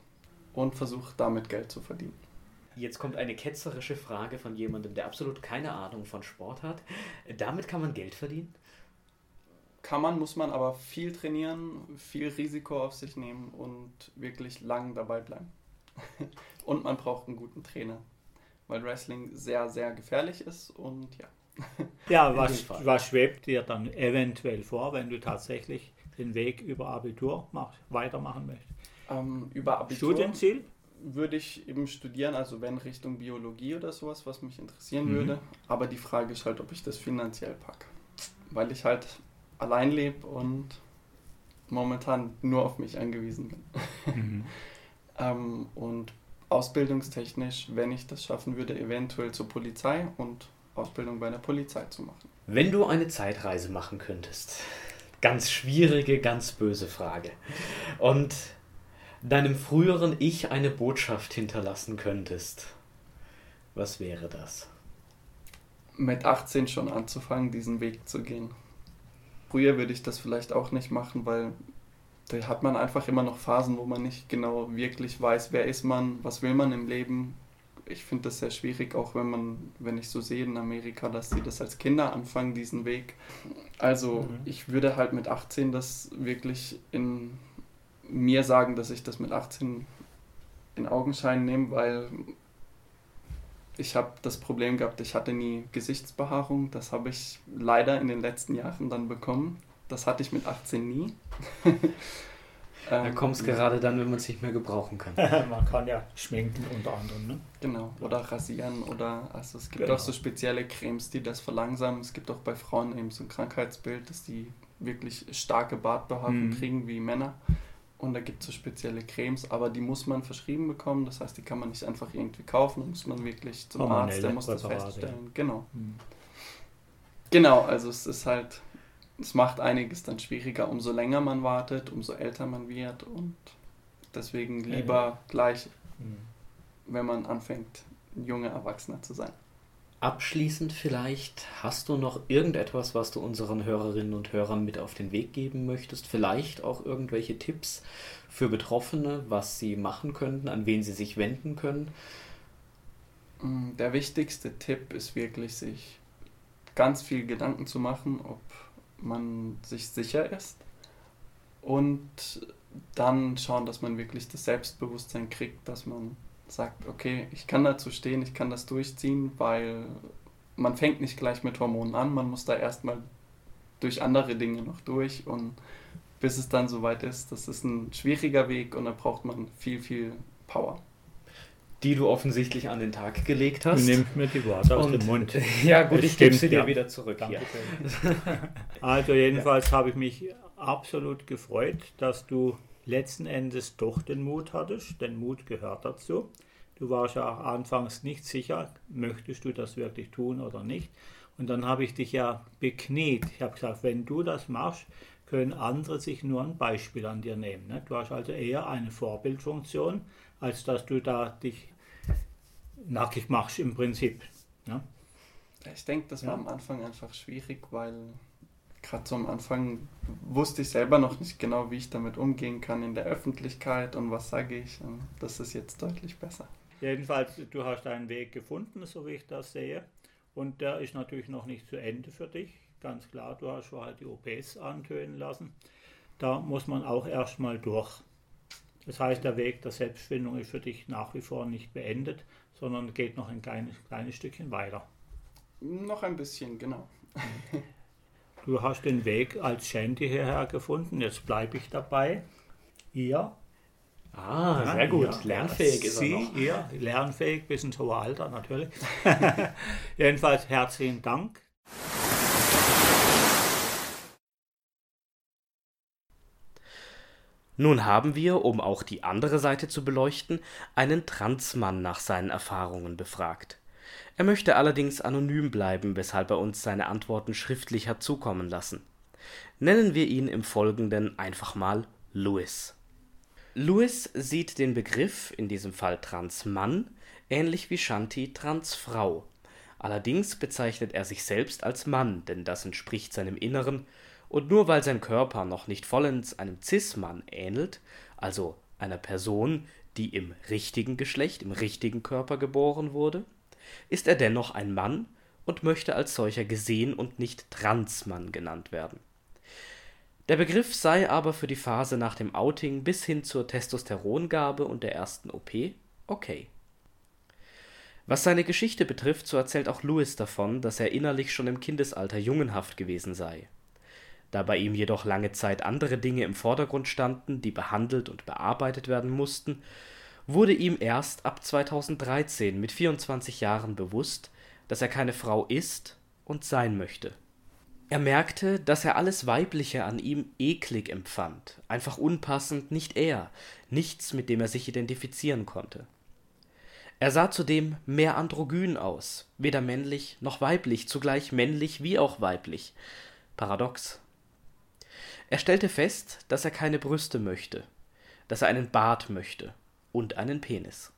und versuche damit Geld zu verdienen. Jetzt kommt eine ketzerische Frage von jemandem, der absolut keine Ahnung von Sport hat. Damit kann man Geld verdienen? Kann man, muss man aber viel trainieren, viel Risiko auf sich nehmen und wirklich lang dabei bleiben. und man braucht einen guten Trainer, weil Wrestling sehr, sehr gefährlich ist und ja. Ja, was, was schwebt dir dann eventuell vor, wenn du tatsächlich den Weg über Abitur mach, weitermachen möchtest? Ähm, über Abitur Studienziel? Würde ich eben studieren, also wenn Richtung Biologie oder sowas, was mich interessieren mhm. würde. Aber die Frage ist halt, ob ich das finanziell packe. Weil ich halt allein lebe und momentan nur auf mich angewiesen bin. Mhm. ähm, und ausbildungstechnisch, wenn ich das schaffen würde, eventuell zur Polizei und Ausbildung bei der Polizei zu machen. Wenn du eine Zeitreise machen könntest, ganz schwierige, ganz böse Frage, und deinem früheren Ich eine Botschaft hinterlassen könntest, was wäre das? Mit 18 schon anzufangen, diesen Weg zu gehen. Früher würde ich das vielleicht auch nicht machen, weil da hat man einfach immer noch Phasen, wo man nicht genau wirklich weiß, wer ist man, was will man im Leben. Ich finde das sehr schwierig, auch wenn man, wenn ich so sehe in Amerika, dass sie das als Kinder anfangen, diesen Weg. Also mhm. ich würde halt mit 18 das wirklich in mir sagen, dass ich das mit 18 in Augenschein nehme, weil ich habe das Problem gehabt, ich hatte nie Gesichtsbehaarung. Das habe ich leider in den letzten Jahren dann bekommen. Das hatte ich mit 18 nie. Da ähm, kommt es gerade dann, wenn man es nicht mehr gebrauchen kann. man kann ja schminken unter anderem. Ne? Genau, oder rasieren oder also es gibt genau. auch so spezielle Cremes, die das verlangsamen. Es gibt auch bei Frauen eben so ein Krankheitsbild, dass die wirklich starke Bartbehaarung mhm. kriegen wie Männer. Und da gibt es so spezielle Cremes, aber die muss man verschrieben bekommen. Das heißt, die kann man nicht einfach irgendwie kaufen. Da muss man wirklich zum oh, Arzt, der muss das feststellen. Genau. Mhm. Genau, also es ist halt es macht einiges dann schwieriger, umso länger man wartet, umso älter man wird und deswegen lieber ja, ja. gleich, mhm. wenn man anfängt, ein junger Erwachsener zu sein. Abschließend vielleicht, hast du noch irgendetwas, was du unseren Hörerinnen und Hörern mit auf den Weg geben möchtest? Vielleicht auch irgendwelche Tipps für Betroffene, was sie machen könnten, an wen sie sich wenden können? Mm, der wichtigste Tipp ist wirklich, sich ganz viel Gedanken zu machen, ob man sich sicher ist und dann schauen, dass man wirklich das Selbstbewusstsein kriegt, dass man sagt, okay, ich kann dazu stehen, ich kann das durchziehen, weil man fängt nicht gleich mit Hormonen an, man muss da erstmal durch andere Dinge noch durch und bis es dann soweit ist, das ist ein schwieriger Weg und da braucht man viel, viel Power die du offensichtlich an den Tag gelegt hast. Du nimmst mir die Worte aus dem Mund. Ja, gut, ich gebe sie dir ja. wieder zurück. Danke Also jedenfalls ja. habe ich mich absolut gefreut, dass du letzten Endes doch den Mut hattest. Den Mut gehört dazu. Du warst ja auch anfangs nicht sicher, möchtest du das wirklich tun oder nicht. Und dann habe ich dich ja bekniet. Ich habe gesagt, wenn du das machst, können andere sich nur ein Beispiel an dir nehmen. Ne? Du hast also eher eine Vorbildfunktion, als dass du da dich nackig machst im Prinzip. Ja? Ich denke, das war ja. am Anfang einfach schwierig, weil gerade so am Anfang wusste ich selber noch nicht genau, wie ich damit umgehen kann in der Öffentlichkeit und was sage ich. Das ist jetzt deutlich besser. Jedenfalls, du hast einen Weg gefunden, so wie ich das sehe. Und der ist natürlich noch nicht zu Ende für dich. Ganz klar, du hast vorher die OPs antönen lassen. Da muss man auch erstmal durch. Das heißt, der Weg der Selbstfindung ist für dich nach wie vor nicht beendet, sondern geht noch ein kleines, kleines Stückchen weiter. Noch ein bisschen, genau. Du hast den Weg als Shanty hierher gefunden, jetzt bleibe ich dabei. Ihr. Ah, ja, sehr gut. Ihr, lernfähig ist Sie, er noch. Ihr, lernfähig bis ins hohe Alter natürlich. Jedenfalls herzlichen Dank. Nun haben wir, um auch die andere Seite zu beleuchten, einen Transmann nach seinen Erfahrungen befragt. Er möchte allerdings anonym bleiben, weshalb er uns seine Antworten schriftlich hat zukommen lassen. Nennen wir ihn im Folgenden einfach mal Louis. Louis sieht den Begriff, in diesem Fall Transmann, ähnlich wie Shanti Transfrau. Allerdings bezeichnet er sich selbst als Mann, denn das entspricht seinem Inneren und nur weil sein Körper noch nicht vollends einem Cis-Mann ähnelt, also einer Person, die im richtigen Geschlecht, im richtigen Körper geboren wurde, ist er dennoch ein Mann und möchte als solcher gesehen und nicht Transmann genannt werden. Der Begriff sei aber für die Phase nach dem Outing bis hin zur Testosterongabe und der ersten OP okay. Was seine Geschichte betrifft, so erzählt auch Louis davon, dass er innerlich schon im Kindesalter jungenhaft gewesen sei da bei ihm jedoch lange Zeit andere Dinge im Vordergrund standen, die behandelt und bearbeitet werden mussten, wurde ihm erst ab 2013 mit 24 Jahren bewusst, dass er keine Frau ist und sein möchte. Er merkte, dass er alles Weibliche an ihm eklig empfand, einfach unpassend, nicht er, nichts, mit dem er sich identifizieren konnte. Er sah zudem mehr androgyn aus, weder männlich noch weiblich, zugleich männlich wie auch weiblich. Paradox. Er stellte fest, dass er keine Brüste möchte, dass er einen Bart möchte und einen Penis.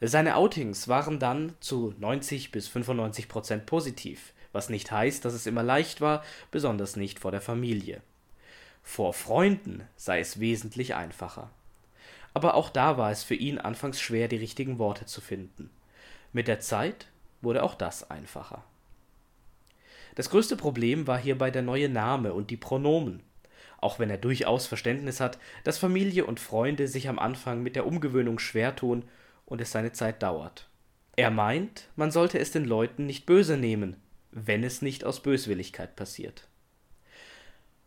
Seine Outings waren dann zu 90 bis 95 Prozent positiv, was nicht heißt, dass es immer leicht war, besonders nicht vor der Familie. Vor Freunden sei es wesentlich einfacher. Aber auch da war es für ihn anfangs schwer, die richtigen Worte zu finden. Mit der Zeit wurde auch das einfacher. Das größte Problem war hierbei der neue Name und die Pronomen. Auch wenn er durchaus Verständnis hat, dass Familie und Freunde sich am Anfang mit der Umgewöhnung schwer tun und es seine Zeit dauert. Er meint, man sollte es den Leuten nicht böse nehmen, wenn es nicht aus Böswilligkeit passiert.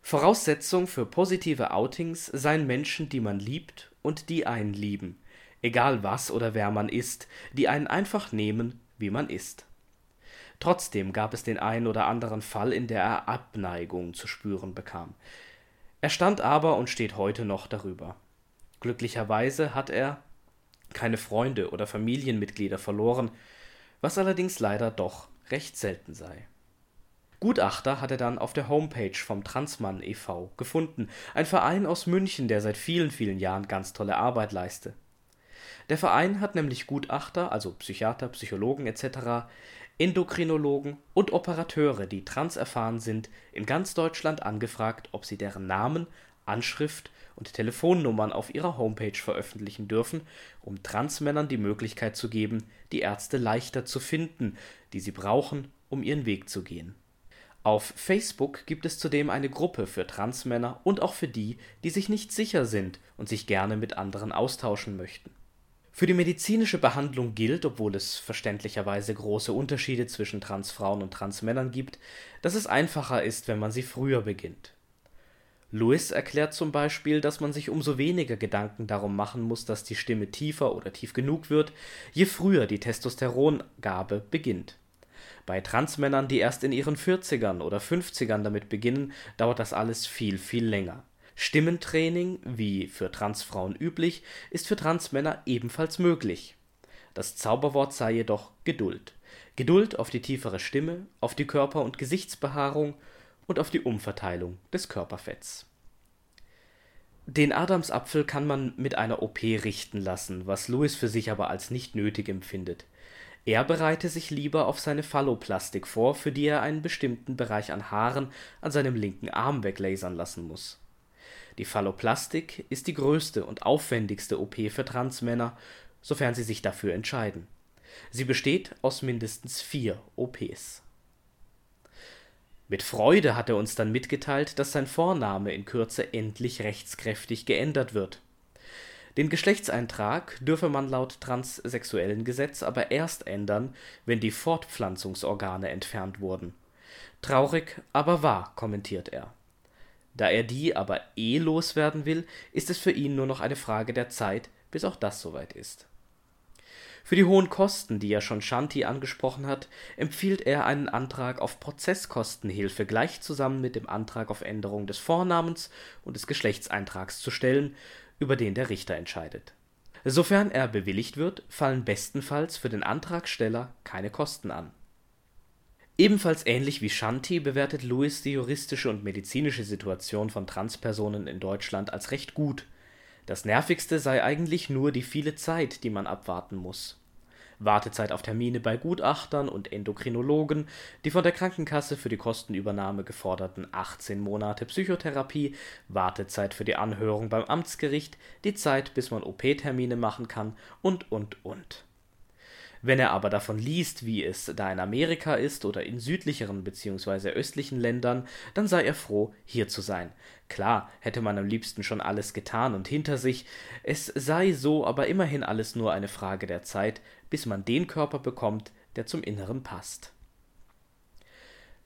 Voraussetzung für positive Outings seien Menschen, die man liebt und die einen lieben, egal was oder wer man ist, die einen einfach nehmen, wie man ist. Trotzdem gab es den einen oder anderen Fall, in der er Abneigung zu spüren bekam. Er stand aber und steht heute noch darüber. Glücklicherweise hat er keine Freunde oder Familienmitglieder verloren, was allerdings leider doch recht selten sei. Gutachter hat er dann auf der Homepage vom Transmann e.V. gefunden, ein Verein aus München, der seit vielen, vielen Jahren ganz tolle Arbeit leiste. Der Verein hat nämlich Gutachter, also Psychiater, Psychologen etc., Endokrinologen und Operateure, die transerfahren sind, in ganz Deutschland angefragt, ob sie deren Namen, Anschrift und Telefonnummern auf ihrer Homepage veröffentlichen dürfen, um Transmännern die Möglichkeit zu geben, die Ärzte leichter zu finden, die sie brauchen, um ihren Weg zu gehen auf Facebook gibt es zudem eine Gruppe für Transmänner und auch für die, die sich nicht sicher sind und sich gerne mit anderen austauschen möchten. Für die medizinische Behandlung gilt, obwohl es verständlicherweise große Unterschiede zwischen Transfrauen und Transmännern gibt, dass es einfacher ist, wenn man sie früher beginnt. Lewis erklärt zum Beispiel, dass man sich umso weniger Gedanken darum machen muss, dass die Stimme tiefer oder tief genug wird, je früher die Testosterongabe beginnt bei Transmännern, die erst in ihren 40ern oder 50ern damit beginnen, dauert das alles viel, viel länger. Stimmentraining, wie für Transfrauen üblich, ist für Transmänner ebenfalls möglich. Das Zauberwort sei jedoch Geduld. Geduld auf die tiefere Stimme, auf die Körper- und Gesichtsbehaarung und auf die Umverteilung des Körperfetts. Den Adamsapfel kann man mit einer OP richten lassen, was Louis für sich aber als nicht nötig empfindet. Er bereite sich lieber auf seine Phalloplastik vor, für die er einen bestimmten Bereich an Haaren an seinem linken Arm weglasern lassen muss. Die Phalloplastik ist die größte und aufwendigste OP für Transmänner, sofern sie sich dafür entscheiden. Sie besteht aus mindestens vier OPs. Mit Freude hat er uns dann mitgeteilt, dass sein Vorname in Kürze endlich rechtskräftig geändert wird den Geschlechtseintrag dürfe man laut transsexuellen Gesetz aber erst ändern, wenn die Fortpflanzungsorgane entfernt wurden. Traurig, aber wahr, kommentiert er. Da er die aber eh loswerden will, ist es für ihn nur noch eine Frage der Zeit, bis auch das soweit ist. Für die hohen Kosten, die ja schon Shanti angesprochen hat, empfiehlt er einen Antrag auf Prozesskostenhilfe gleich zusammen mit dem Antrag auf Änderung des Vornamens und des Geschlechtseintrags zu stellen über den der Richter entscheidet. Sofern er bewilligt wird, fallen bestenfalls für den Antragsteller keine Kosten an. Ebenfalls ähnlich wie Shanti bewertet Lewis die juristische und medizinische Situation von Transpersonen in Deutschland als recht gut. Das nervigste sei eigentlich nur die viele Zeit, die man abwarten muss Wartezeit auf Termine bei Gutachtern und Endokrinologen, die von der Krankenkasse für die Kostenübernahme geforderten 18 Monate Psychotherapie, Wartezeit für die Anhörung beim Amtsgericht, die Zeit, bis man OP-Termine machen kann und, und, und wenn er aber davon liest, wie es da in Amerika ist oder in südlicheren bzw. östlichen Ländern, dann sei er froh, hier zu sein. Klar, hätte man am liebsten schon alles getan und hinter sich, es sei so aber immerhin alles nur eine Frage der Zeit, bis man den Körper bekommt, der zum Inneren passt.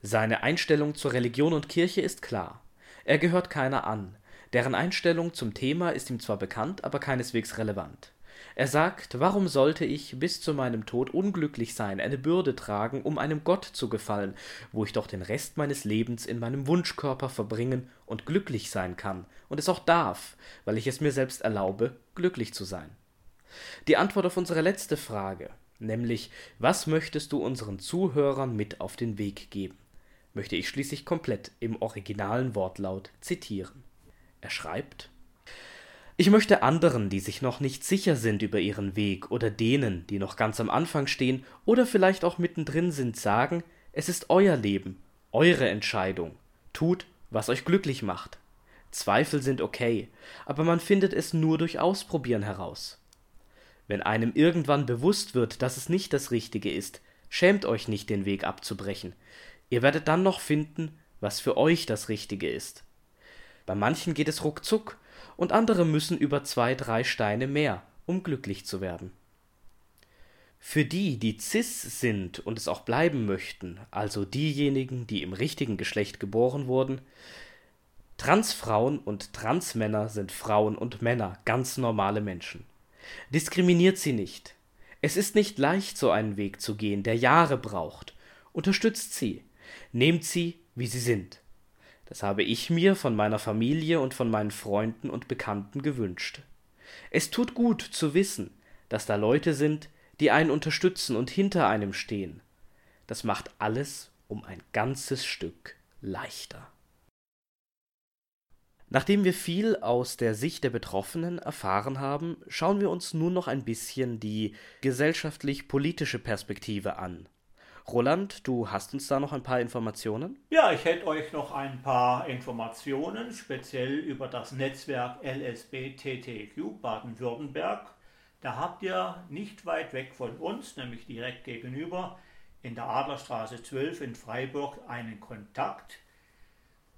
Seine Einstellung zur Religion und Kirche ist klar. Er gehört keiner an. Deren Einstellung zum Thema ist ihm zwar bekannt, aber keineswegs relevant. Er sagt, warum sollte ich bis zu meinem Tod unglücklich sein, eine Bürde tragen, um einem Gott zu gefallen, wo ich doch den Rest meines Lebens in meinem Wunschkörper verbringen und glücklich sein kann und es auch darf, weil ich es mir selbst erlaube, glücklich zu sein. Die Antwort auf unsere letzte Frage, nämlich was möchtest du unseren Zuhörern mit auf den Weg geben, möchte ich schließlich komplett im originalen Wortlaut zitieren. Er schreibt ich möchte anderen, die sich noch nicht sicher sind über ihren Weg, oder denen, die noch ganz am Anfang stehen oder vielleicht auch mittendrin sind, sagen, es ist euer Leben, eure Entscheidung. Tut, was euch glücklich macht. Zweifel sind okay, aber man findet es nur durch Ausprobieren heraus. Wenn einem irgendwann bewusst wird, dass es nicht das Richtige ist, schämt euch nicht, den Weg abzubrechen. Ihr werdet dann noch finden, was für euch das Richtige ist. Bei manchen geht es ruckzuck und andere müssen über zwei, drei Steine mehr, um glücklich zu werden. Für die, die cis sind und es auch bleiben möchten, also diejenigen, die im richtigen Geschlecht geboren wurden, Transfrauen und Transmänner sind Frauen und Männer, ganz normale Menschen. Diskriminiert sie nicht. Es ist nicht leicht, so einen Weg zu gehen, der Jahre braucht. Unterstützt sie. Nehmt sie, wie sie sind. Das habe ich mir von meiner Familie und von meinen Freunden und Bekannten gewünscht. Es tut gut zu wissen, dass da Leute sind, die einen unterstützen und hinter einem stehen. Das macht alles um ein ganzes Stück leichter. Nachdem wir viel aus der Sicht der Betroffenen erfahren haben, schauen wir uns nun noch ein bisschen die gesellschaftlich-politische Perspektive an. Roland, du hast uns da noch ein paar Informationen? Ja, ich hätte euch noch ein paar Informationen, speziell über das Netzwerk LSB-TTQ Baden-Württemberg. Da habt ihr nicht weit weg von uns, nämlich direkt gegenüber, in der Adlerstraße 12 in Freiburg einen Kontakt.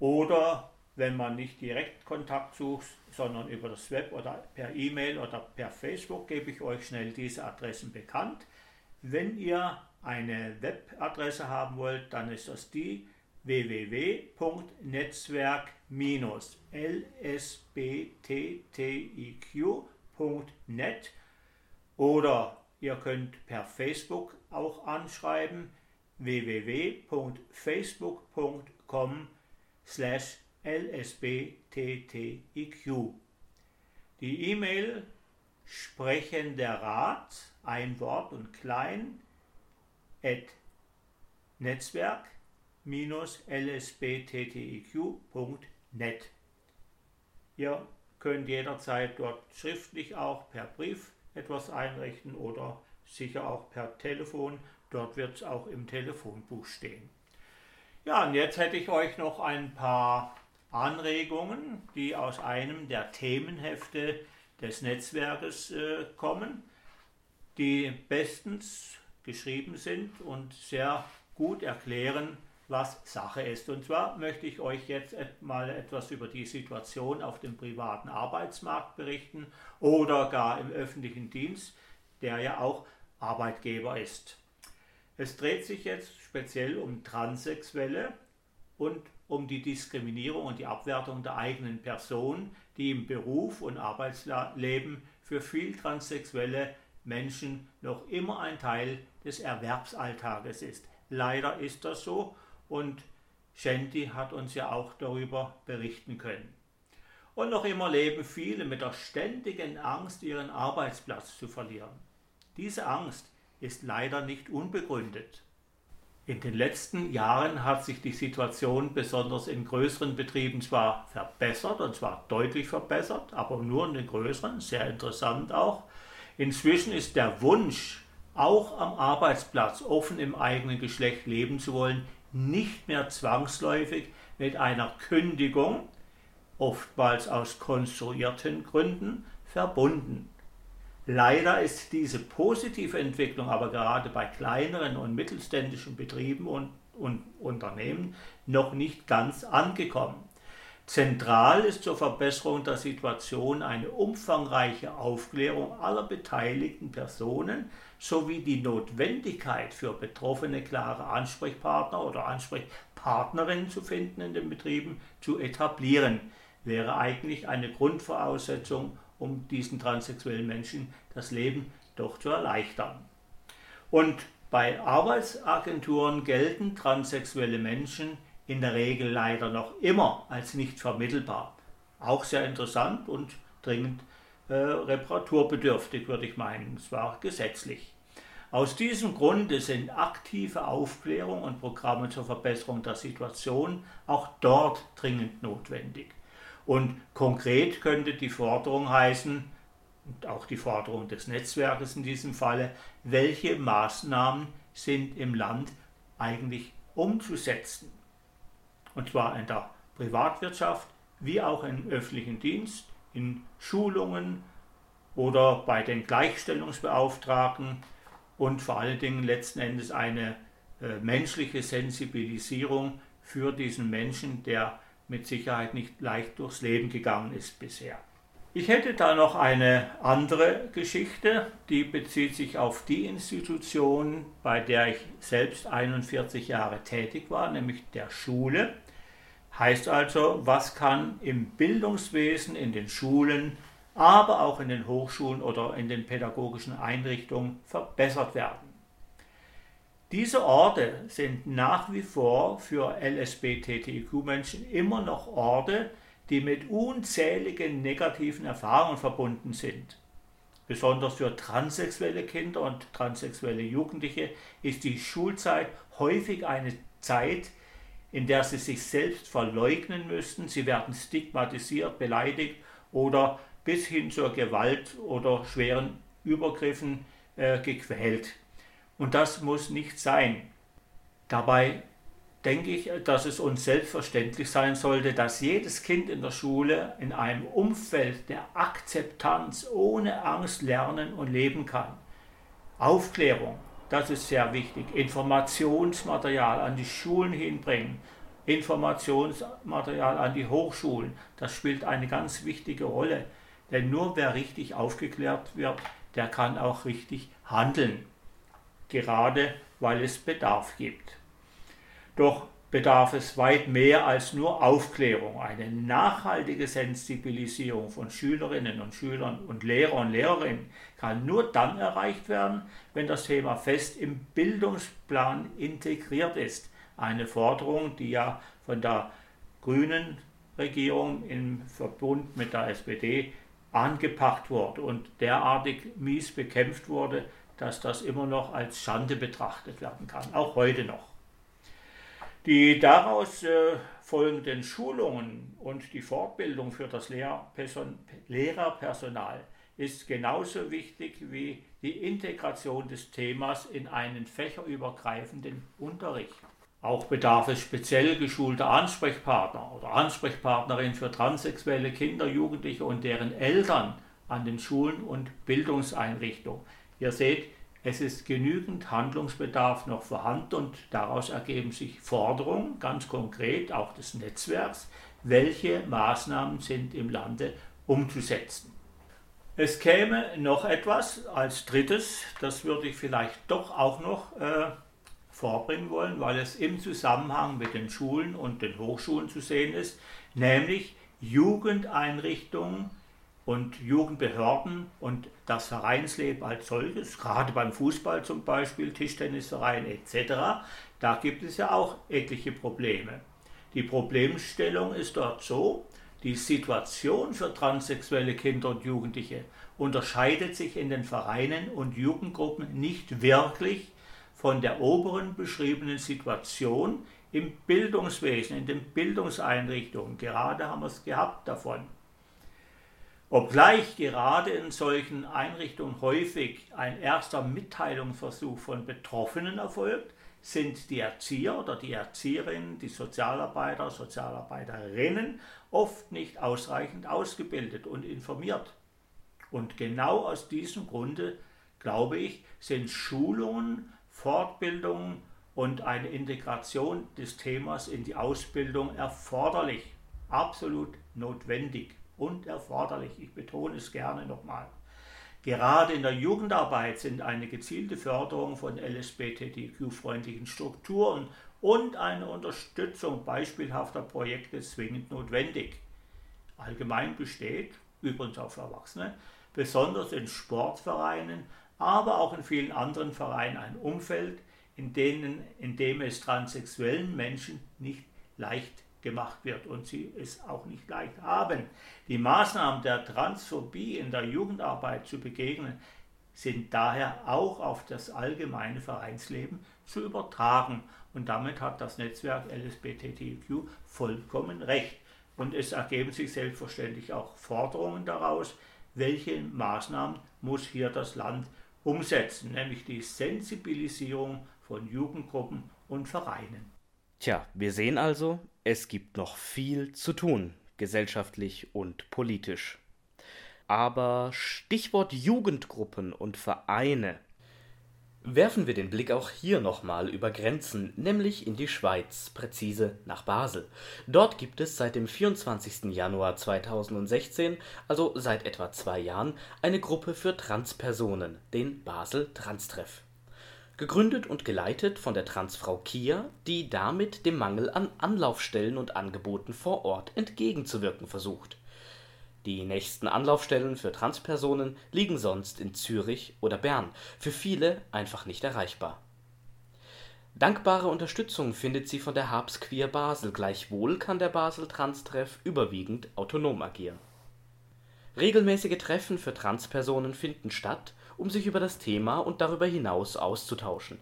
Oder wenn man nicht direkt Kontakt sucht, sondern über das Web oder per E-Mail oder per Facebook, gebe ich euch schnell diese Adressen bekannt. Wenn ihr eine Webadresse haben wollt, dann ist das die www.netzwerk-lsbttiq.net oder ihr könnt per Facebook auch anschreiben www.facebook.com slash lsbttiq. Die E-Mail sprechender Rat, ein Wort und klein, netzwerk-lsbttiq.net. Ihr könnt jederzeit dort schriftlich auch per Brief etwas einrichten oder sicher auch per Telefon. Dort wird es auch im Telefonbuch stehen. Ja, und jetzt hätte ich euch noch ein paar Anregungen, die aus einem der Themenhefte des Netzwerkes äh, kommen, die bestens geschrieben sind und sehr gut erklären, was Sache ist. Und zwar möchte ich euch jetzt mal etwas über die Situation auf dem privaten Arbeitsmarkt berichten oder gar im öffentlichen Dienst, der ja auch Arbeitgeber ist. Es dreht sich jetzt speziell um Transsexuelle und um die Diskriminierung und die Abwertung der eigenen Person, die im Beruf und Arbeitsleben für viel transsexuelle Menschen noch immer ein Teil des Erwerbsalltages ist. Leider ist das so und Shanti hat uns ja auch darüber berichten können. Und noch immer leben viele mit der ständigen Angst, ihren Arbeitsplatz zu verlieren. Diese Angst ist leider nicht unbegründet. In den letzten Jahren hat sich die Situation besonders in größeren Betrieben zwar verbessert, und zwar deutlich verbessert, aber nur in den größeren, sehr interessant auch. Inzwischen ist der Wunsch, auch am Arbeitsplatz offen im eigenen Geschlecht leben zu wollen, nicht mehr zwangsläufig mit einer Kündigung, oftmals aus konstruierten Gründen, verbunden. Leider ist diese positive Entwicklung aber gerade bei kleineren und mittelständischen Betrieben und, und Unternehmen noch nicht ganz angekommen. Zentral ist zur Verbesserung der Situation eine umfangreiche Aufklärung aller beteiligten Personen sowie die Notwendigkeit für Betroffene klare Ansprechpartner oder Ansprechpartnerinnen zu finden in den Betrieben zu etablieren, wäre eigentlich eine Grundvoraussetzung, um diesen transsexuellen Menschen das Leben doch zu erleichtern. Und bei Arbeitsagenturen gelten transsexuelle Menschen in der Regel leider noch immer als nicht vermittelbar. Auch sehr interessant und dringend äh, reparaturbedürftig, würde ich meinen, zwar gesetzlich. Aus diesem Grunde sind aktive Aufklärung und Programme zur Verbesserung der Situation auch dort dringend notwendig. Und konkret könnte die Forderung heißen, und auch die Forderung des Netzwerkes in diesem Falle, welche Maßnahmen sind im Land eigentlich umzusetzen. Und zwar in der Privatwirtschaft wie auch im öffentlichen Dienst, in Schulungen oder bei den Gleichstellungsbeauftragten und vor allen Dingen letzten Endes eine äh, menschliche Sensibilisierung für diesen Menschen, der mit Sicherheit nicht leicht durchs Leben gegangen ist bisher. Ich hätte da noch eine andere Geschichte, die bezieht sich auf die Institution, bei der ich selbst 41 Jahre tätig war, nämlich der Schule. Heißt also, was kann im Bildungswesen, in den Schulen, aber auch in den Hochschulen oder in den pädagogischen Einrichtungen verbessert werden? Diese Orte sind nach wie vor für LSBTTIQ-Menschen immer noch Orte, die mit unzähligen negativen Erfahrungen verbunden sind. Besonders für transsexuelle Kinder und transsexuelle Jugendliche ist die Schulzeit häufig eine Zeit, in der sie sich selbst verleugnen müssten. Sie werden stigmatisiert, beleidigt oder bis hin zur Gewalt oder schweren Übergriffen äh, gequält. Und das muss nicht sein. Dabei denke ich, dass es uns selbstverständlich sein sollte, dass jedes Kind in der Schule in einem Umfeld der Akzeptanz ohne Angst lernen und leben kann. Aufklärung, das ist sehr wichtig. Informationsmaterial an die Schulen hinbringen. Informationsmaterial an die Hochschulen, das spielt eine ganz wichtige Rolle. Denn nur wer richtig aufgeklärt wird, der kann auch richtig handeln. Gerade weil es Bedarf gibt. Doch bedarf es weit mehr als nur Aufklärung. Eine nachhaltige Sensibilisierung von Schülerinnen und Schülern und Lehrern und Lehrerinnen kann nur dann erreicht werden, wenn das Thema fest im Bildungsplan integriert ist. Eine Forderung, die ja von der grünen Regierung im Verbund mit der SPD angepackt wurde und derartig mies bekämpft wurde, dass das immer noch als Schande betrachtet werden kann, auch heute noch. Die daraus äh, folgenden Schulungen und die Fortbildung für das Lehrperson Lehrerpersonal ist genauso wichtig wie die Integration des Themas in einen fächerübergreifenden Unterricht. Auch bedarf es speziell geschulter Ansprechpartner oder Ansprechpartnerin für transsexuelle Kinder, Jugendliche und deren Eltern an den Schulen und Bildungseinrichtungen. Ihr seht, es ist genügend Handlungsbedarf noch vorhanden und daraus ergeben sich Forderungen, ganz konkret auch des Netzwerks, welche Maßnahmen sind im Lande umzusetzen. Es käme noch etwas als drittes, das würde ich vielleicht doch auch noch äh, vorbringen wollen, weil es im Zusammenhang mit den Schulen und den Hochschulen zu sehen ist, nämlich Jugendeinrichtungen und Jugendbehörden und das Vereinsleben als solches, gerade beim Fußball zum Beispiel, Tischtennisverein etc., da gibt es ja auch etliche Probleme. Die Problemstellung ist dort so, die Situation für transsexuelle Kinder und Jugendliche unterscheidet sich in den Vereinen und Jugendgruppen nicht wirklich von der oberen beschriebenen Situation im Bildungswesen, in den Bildungseinrichtungen. Gerade haben wir es gehabt davon. Obgleich gerade in solchen Einrichtungen häufig ein erster Mitteilungsversuch von Betroffenen erfolgt, sind die Erzieher oder die Erzieherinnen, die Sozialarbeiter, Sozialarbeiterinnen oft nicht ausreichend ausgebildet und informiert. Und genau aus diesem Grunde, glaube ich, sind Schulungen, Fortbildungen und eine Integration des Themas in die Ausbildung erforderlich, absolut notwendig und erforderlich. Ich betone es gerne nochmal. Gerade in der Jugendarbeit sind eine gezielte Förderung von LSBTQ-freundlichen Strukturen und eine Unterstützung beispielhafter Projekte zwingend notwendig. Allgemein besteht, übrigens auch für Erwachsene, besonders in Sportvereinen, aber auch in vielen anderen Vereinen ein Umfeld, in, denen, in dem es transsexuellen Menschen nicht leicht gemacht wird und sie es auch nicht leicht haben. Die Maßnahmen der Transphobie in der Jugendarbeit zu begegnen, sind daher auch auf das allgemeine Vereinsleben zu übertragen. Und damit hat das Netzwerk LSBTTQ vollkommen recht. Und es ergeben sich selbstverständlich auch Forderungen daraus, welche Maßnahmen muss hier das Land umsetzen, nämlich die Sensibilisierung von Jugendgruppen und Vereinen. Tja, wir sehen also, es gibt noch viel zu tun, gesellschaftlich und politisch. Aber Stichwort Jugendgruppen und Vereine. Werfen wir den Blick auch hier nochmal über Grenzen, nämlich in die Schweiz, präzise nach Basel. Dort gibt es seit dem 24. Januar 2016, also seit etwa zwei Jahren, eine Gruppe für Transpersonen, den Basel Transtreff. Gegründet und geleitet von der Transfrau Kia, die damit dem Mangel an Anlaufstellen und Angeboten vor Ort entgegenzuwirken versucht die nächsten Anlaufstellen für Transpersonen liegen sonst in Zürich oder Bern, für viele einfach nicht erreichbar. Dankbare Unterstützung findet sie von der Harps Queer Basel, gleichwohl kann der Basel Trans-Treff überwiegend autonom agieren. Regelmäßige Treffen für Transpersonen finden statt, um sich über das Thema und darüber hinaus auszutauschen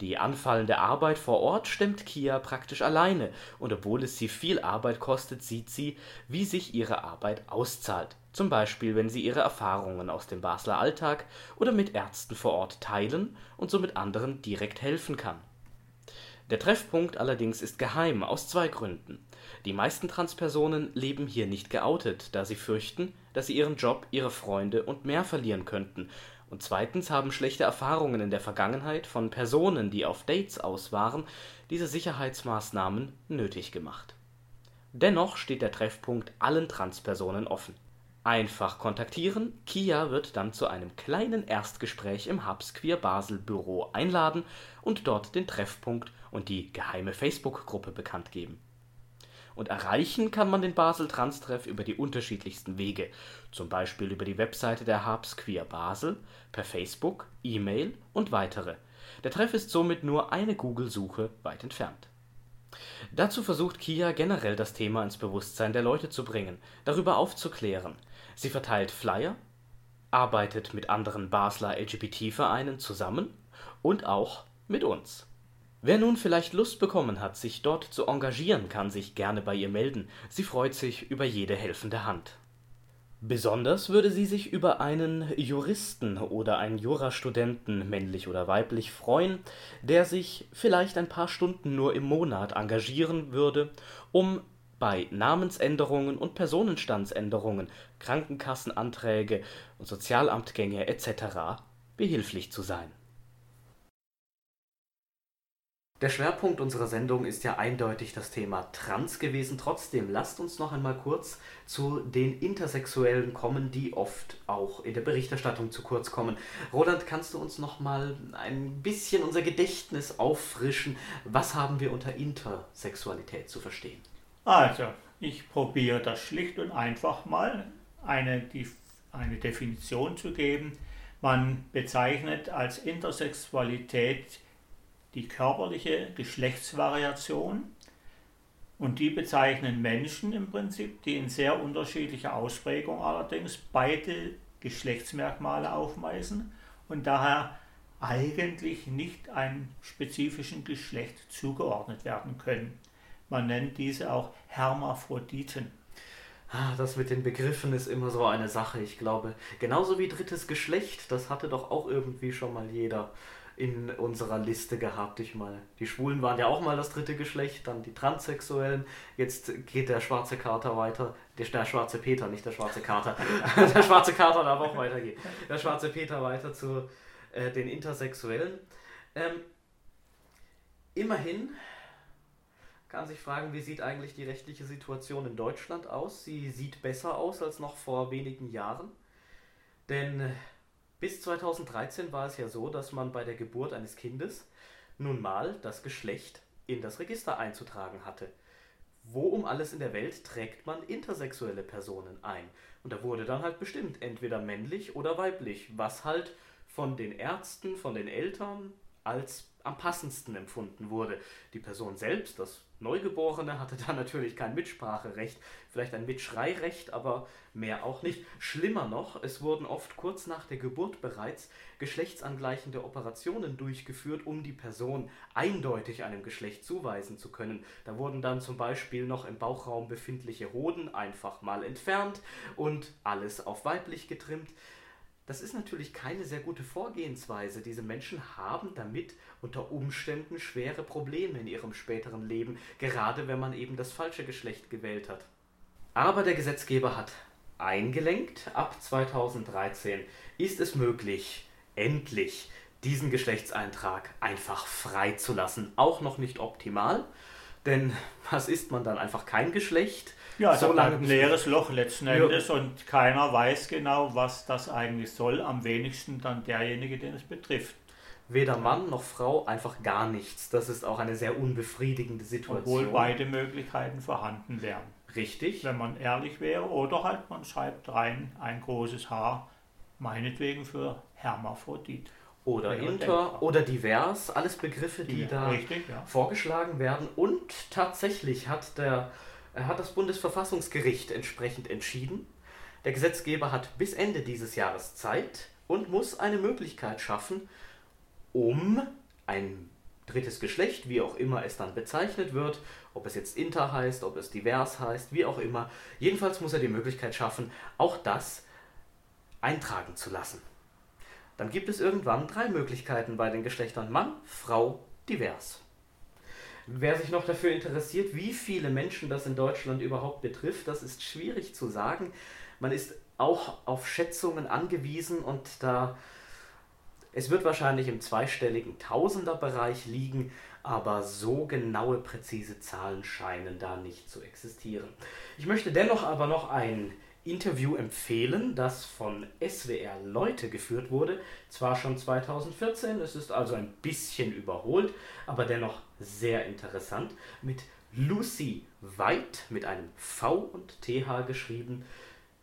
die anfallende Arbeit vor Ort stemmt Kia praktisch alleine, und obwohl es sie viel Arbeit kostet, sieht sie, wie sich ihre Arbeit auszahlt, zum Beispiel wenn sie ihre Erfahrungen aus dem Basler Alltag oder mit Ärzten vor Ort teilen und somit anderen direkt helfen kann. Der Treffpunkt allerdings ist geheim aus zwei Gründen. Die meisten Transpersonen leben hier nicht geoutet, da sie fürchten, dass sie ihren Job, ihre Freunde und mehr verlieren könnten und zweitens haben schlechte Erfahrungen in der Vergangenheit von Personen, die auf Dates aus waren, diese Sicherheitsmaßnahmen nötig gemacht. Dennoch steht der Treffpunkt allen Transpersonen offen. Einfach kontaktieren, Kia wird dann zu einem kleinen Erstgespräch im Hubs Queer Basel Büro einladen und dort den Treffpunkt und die geheime Facebook-Gruppe bekannt geben und erreichen kann man den Basel Trans-Treff über die unterschiedlichsten Wege, zum Beispiel über die Webseite der Harps Queer Basel, per Facebook, E-Mail und weitere. Der Treff ist somit nur eine Google-Suche weit entfernt. Dazu versucht Kia generell das Thema ins Bewusstsein der Leute zu bringen, darüber aufzuklären. Sie verteilt Flyer, arbeitet mit anderen Basler LGBT-Vereinen zusammen und auch mit uns. Wer nun vielleicht Lust bekommen hat, sich dort zu engagieren, kann sich gerne bei ihr melden. Sie freut sich über jede helfende Hand. Besonders würde sie sich über einen Juristen oder einen Jurastudenten, männlich oder weiblich, freuen, der sich vielleicht ein paar Stunden nur im Monat engagieren würde, um bei Namensänderungen und Personenstandsänderungen, Krankenkassenanträge und Sozialamtgänge etc. behilflich zu sein der Schwerpunkt unserer Sendung ist ja eindeutig das Thema Trans gewesen. Trotzdem lasst uns noch einmal kurz zu den Intersexuellen kommen, die oft auch in der Berichterstattung zu kurz kommen. Roland, kannst du uns noch mal ein bisschen unser Gedächtnis auffrischen? Was haben wir unter Intersexualität zu verstehen? Also, ich probiere das schlicht und einfach mal eine, eine Definition zu geben. Man bezeichnet als Intersexualität die körperliche Geschlechtsvariation und die bezeichnen Menschen im Prinzip, die in sehr unterschiedlicher Ausprägung allerdings beide Geschlechtsmerkmale aufweisen und daher eigentlich nicht einem spezifischen Geschlecht zugeordnet werden können. Man nennt diese auch Hermaphroditen. Ah, das mit den Begriffen ist immer so eine Sache, ich glaube. Genauso wie drittes Geschlecht, das hatte doch auch irgendwie schon mal jeder in unserer Liste gehabt. Ich meine, die Schwulen waren ja auch mal das dritte Geschlecht, dann die Transsexuellen. Jetzt geht der schwarze Kater weiter. Der, der schwarze Peter, nicht der schwarze Kater. der schwarze Kater darf auch weitergehen. Der schwarze Peter weiter zu äh, den Intersexuellen. Ähm, immerhin kann sich fragen, wie sieht eigentlich die rechtliche Situation in Deutschland aus? Sie sieht besser aus als noch vor wenigen Jahren. Denn bis 2013 war es ja so, dass man bei der Geburt eines Kindes nun mal das Geschlecht in das Register einzutragen hatte. Wo um alles in der Welt trägt man intersexuelle Personen ein? Und da wurde dann halt bestimmt, entweder männlich oder weiblich, was halt von den Ärzten, von den Eltern als am passendsten empfunden wurde. Die Person selbst, das Neugeborene hatte da natürlich kein Mitspracherecht, vielleicht ein Mitschreirecht, aber mehr auch nicht. Schlimmer noch, es wurden oft kurz nach der Geburt bereits geschlechtsangleichende Operationen durchgeführt, um die Person eindeutig einem Geschlecht zuweisen zu können. Da wurden dann zum Beispiel noch im Bauchraum befindliche Hoden einfach mal entfernt und alles auf weiblich getrimmt. Das ist natürlich keine sehr gute Vorgehensweise. Diese Menschen haben damit unter Umständen schwere Probleme in ihrem späteren Leben, gerade wenn man eben das falsche Geschlecht gewählt hat. Aber der Gesetzgeber hat eingelenkt. Ab 2013 ist es möglich, endlich diesen Geschlechtseintrag einfach freizulassen. Auch noch nicht optimal, denn was ist man dann? Einfach kein Geschlecht? Ja, so lange ein leeres Loch letzten Endes ja. und keiner weiß genau, was das eigentlich soll. Am wenigsten dann derjenige, den es betrifft. Weder Mann noch Frau, einfach gar nichts. Das ist auch eine sehr unbefriedigende Situation. Obwohl beide Möglichkeiten vorhanden wären. Richtig. Wenn man ehrlich wäre. Oder halt man schreibt rein ein großes Haar, meinetwegen für Hermaphrodit. Oder inter oder divers, alles Begriffe, die, die da richtig, ja. vorgeschlagen werden. Und tatsächlich hat, der, hat das Bundesverfassungsgericht entsprechend entschieden. Der Gesetzgeber hat bis Ende dieses Jahres Zeit und muss eine Möglichkeit schaffen, um ein drittes Geschlecht, wie auch immer es dann bezeichnet wird, ob es jetzt inter heißt, ob es divers heißt, wie auch immer. Jedenfalls muss er die Möglichkeit schaffen, auch das eintragen zu lassen. Dann gibt es irgendwann drei Möglichkeiten bei den Geschlechtern Mann, Frau, divers. Wer sich noch dafür interessiert, wie viele Menschen das in Deutschland überhaupt betrifft, das ist schwierig zu sagen. Man ist auch auf Schätzungen angewiesen und da es wird wahrscheinlich im zweistelligen Tausenderbereich liegen, aber so genaue, präzise Zahlen scheinen da nicht zu existieren. Ich möchte dennoch aber noch ein Interview empfehlen, das von SWR Leute geführt wurde. Zwar schon 2014, es ist also ein bisschen überholt, aber dennoch sehr interessant. Mit Lucy White mit einem V und TH geschrieben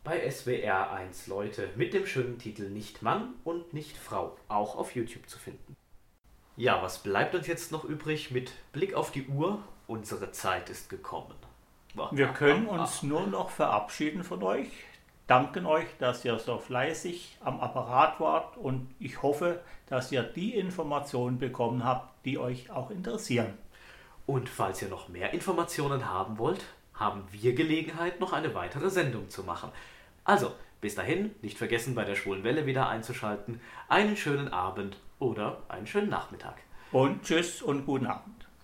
bei SWR 1 Leute mit dem schönen Titel Nicht Mann und nicht Frau, auch auf YouTube zu finden. Ja, was bleibt uns jetzt noch übrig mit Blick auf die Uhr? Unsere Zeit ist gekommen. Wir können uns nur noch verabschieden von euch, danken euch, dass ihr so fleißig am Apparat wart und ich hoffe, dass ihr die Informationen bekommen habt, die euch auch interessieren. Und falls ihr noch mehr Informationen haben wollt, haben wir Gelegenheit, noch eine weitere Sendung zu machen. Also, bis dahin, nicht vergessen, bei der Schwulen Welle wieder einzuschalten. Einen schönen Abend oder einen schönen Nachmittag. Und tschüss und guten Abend.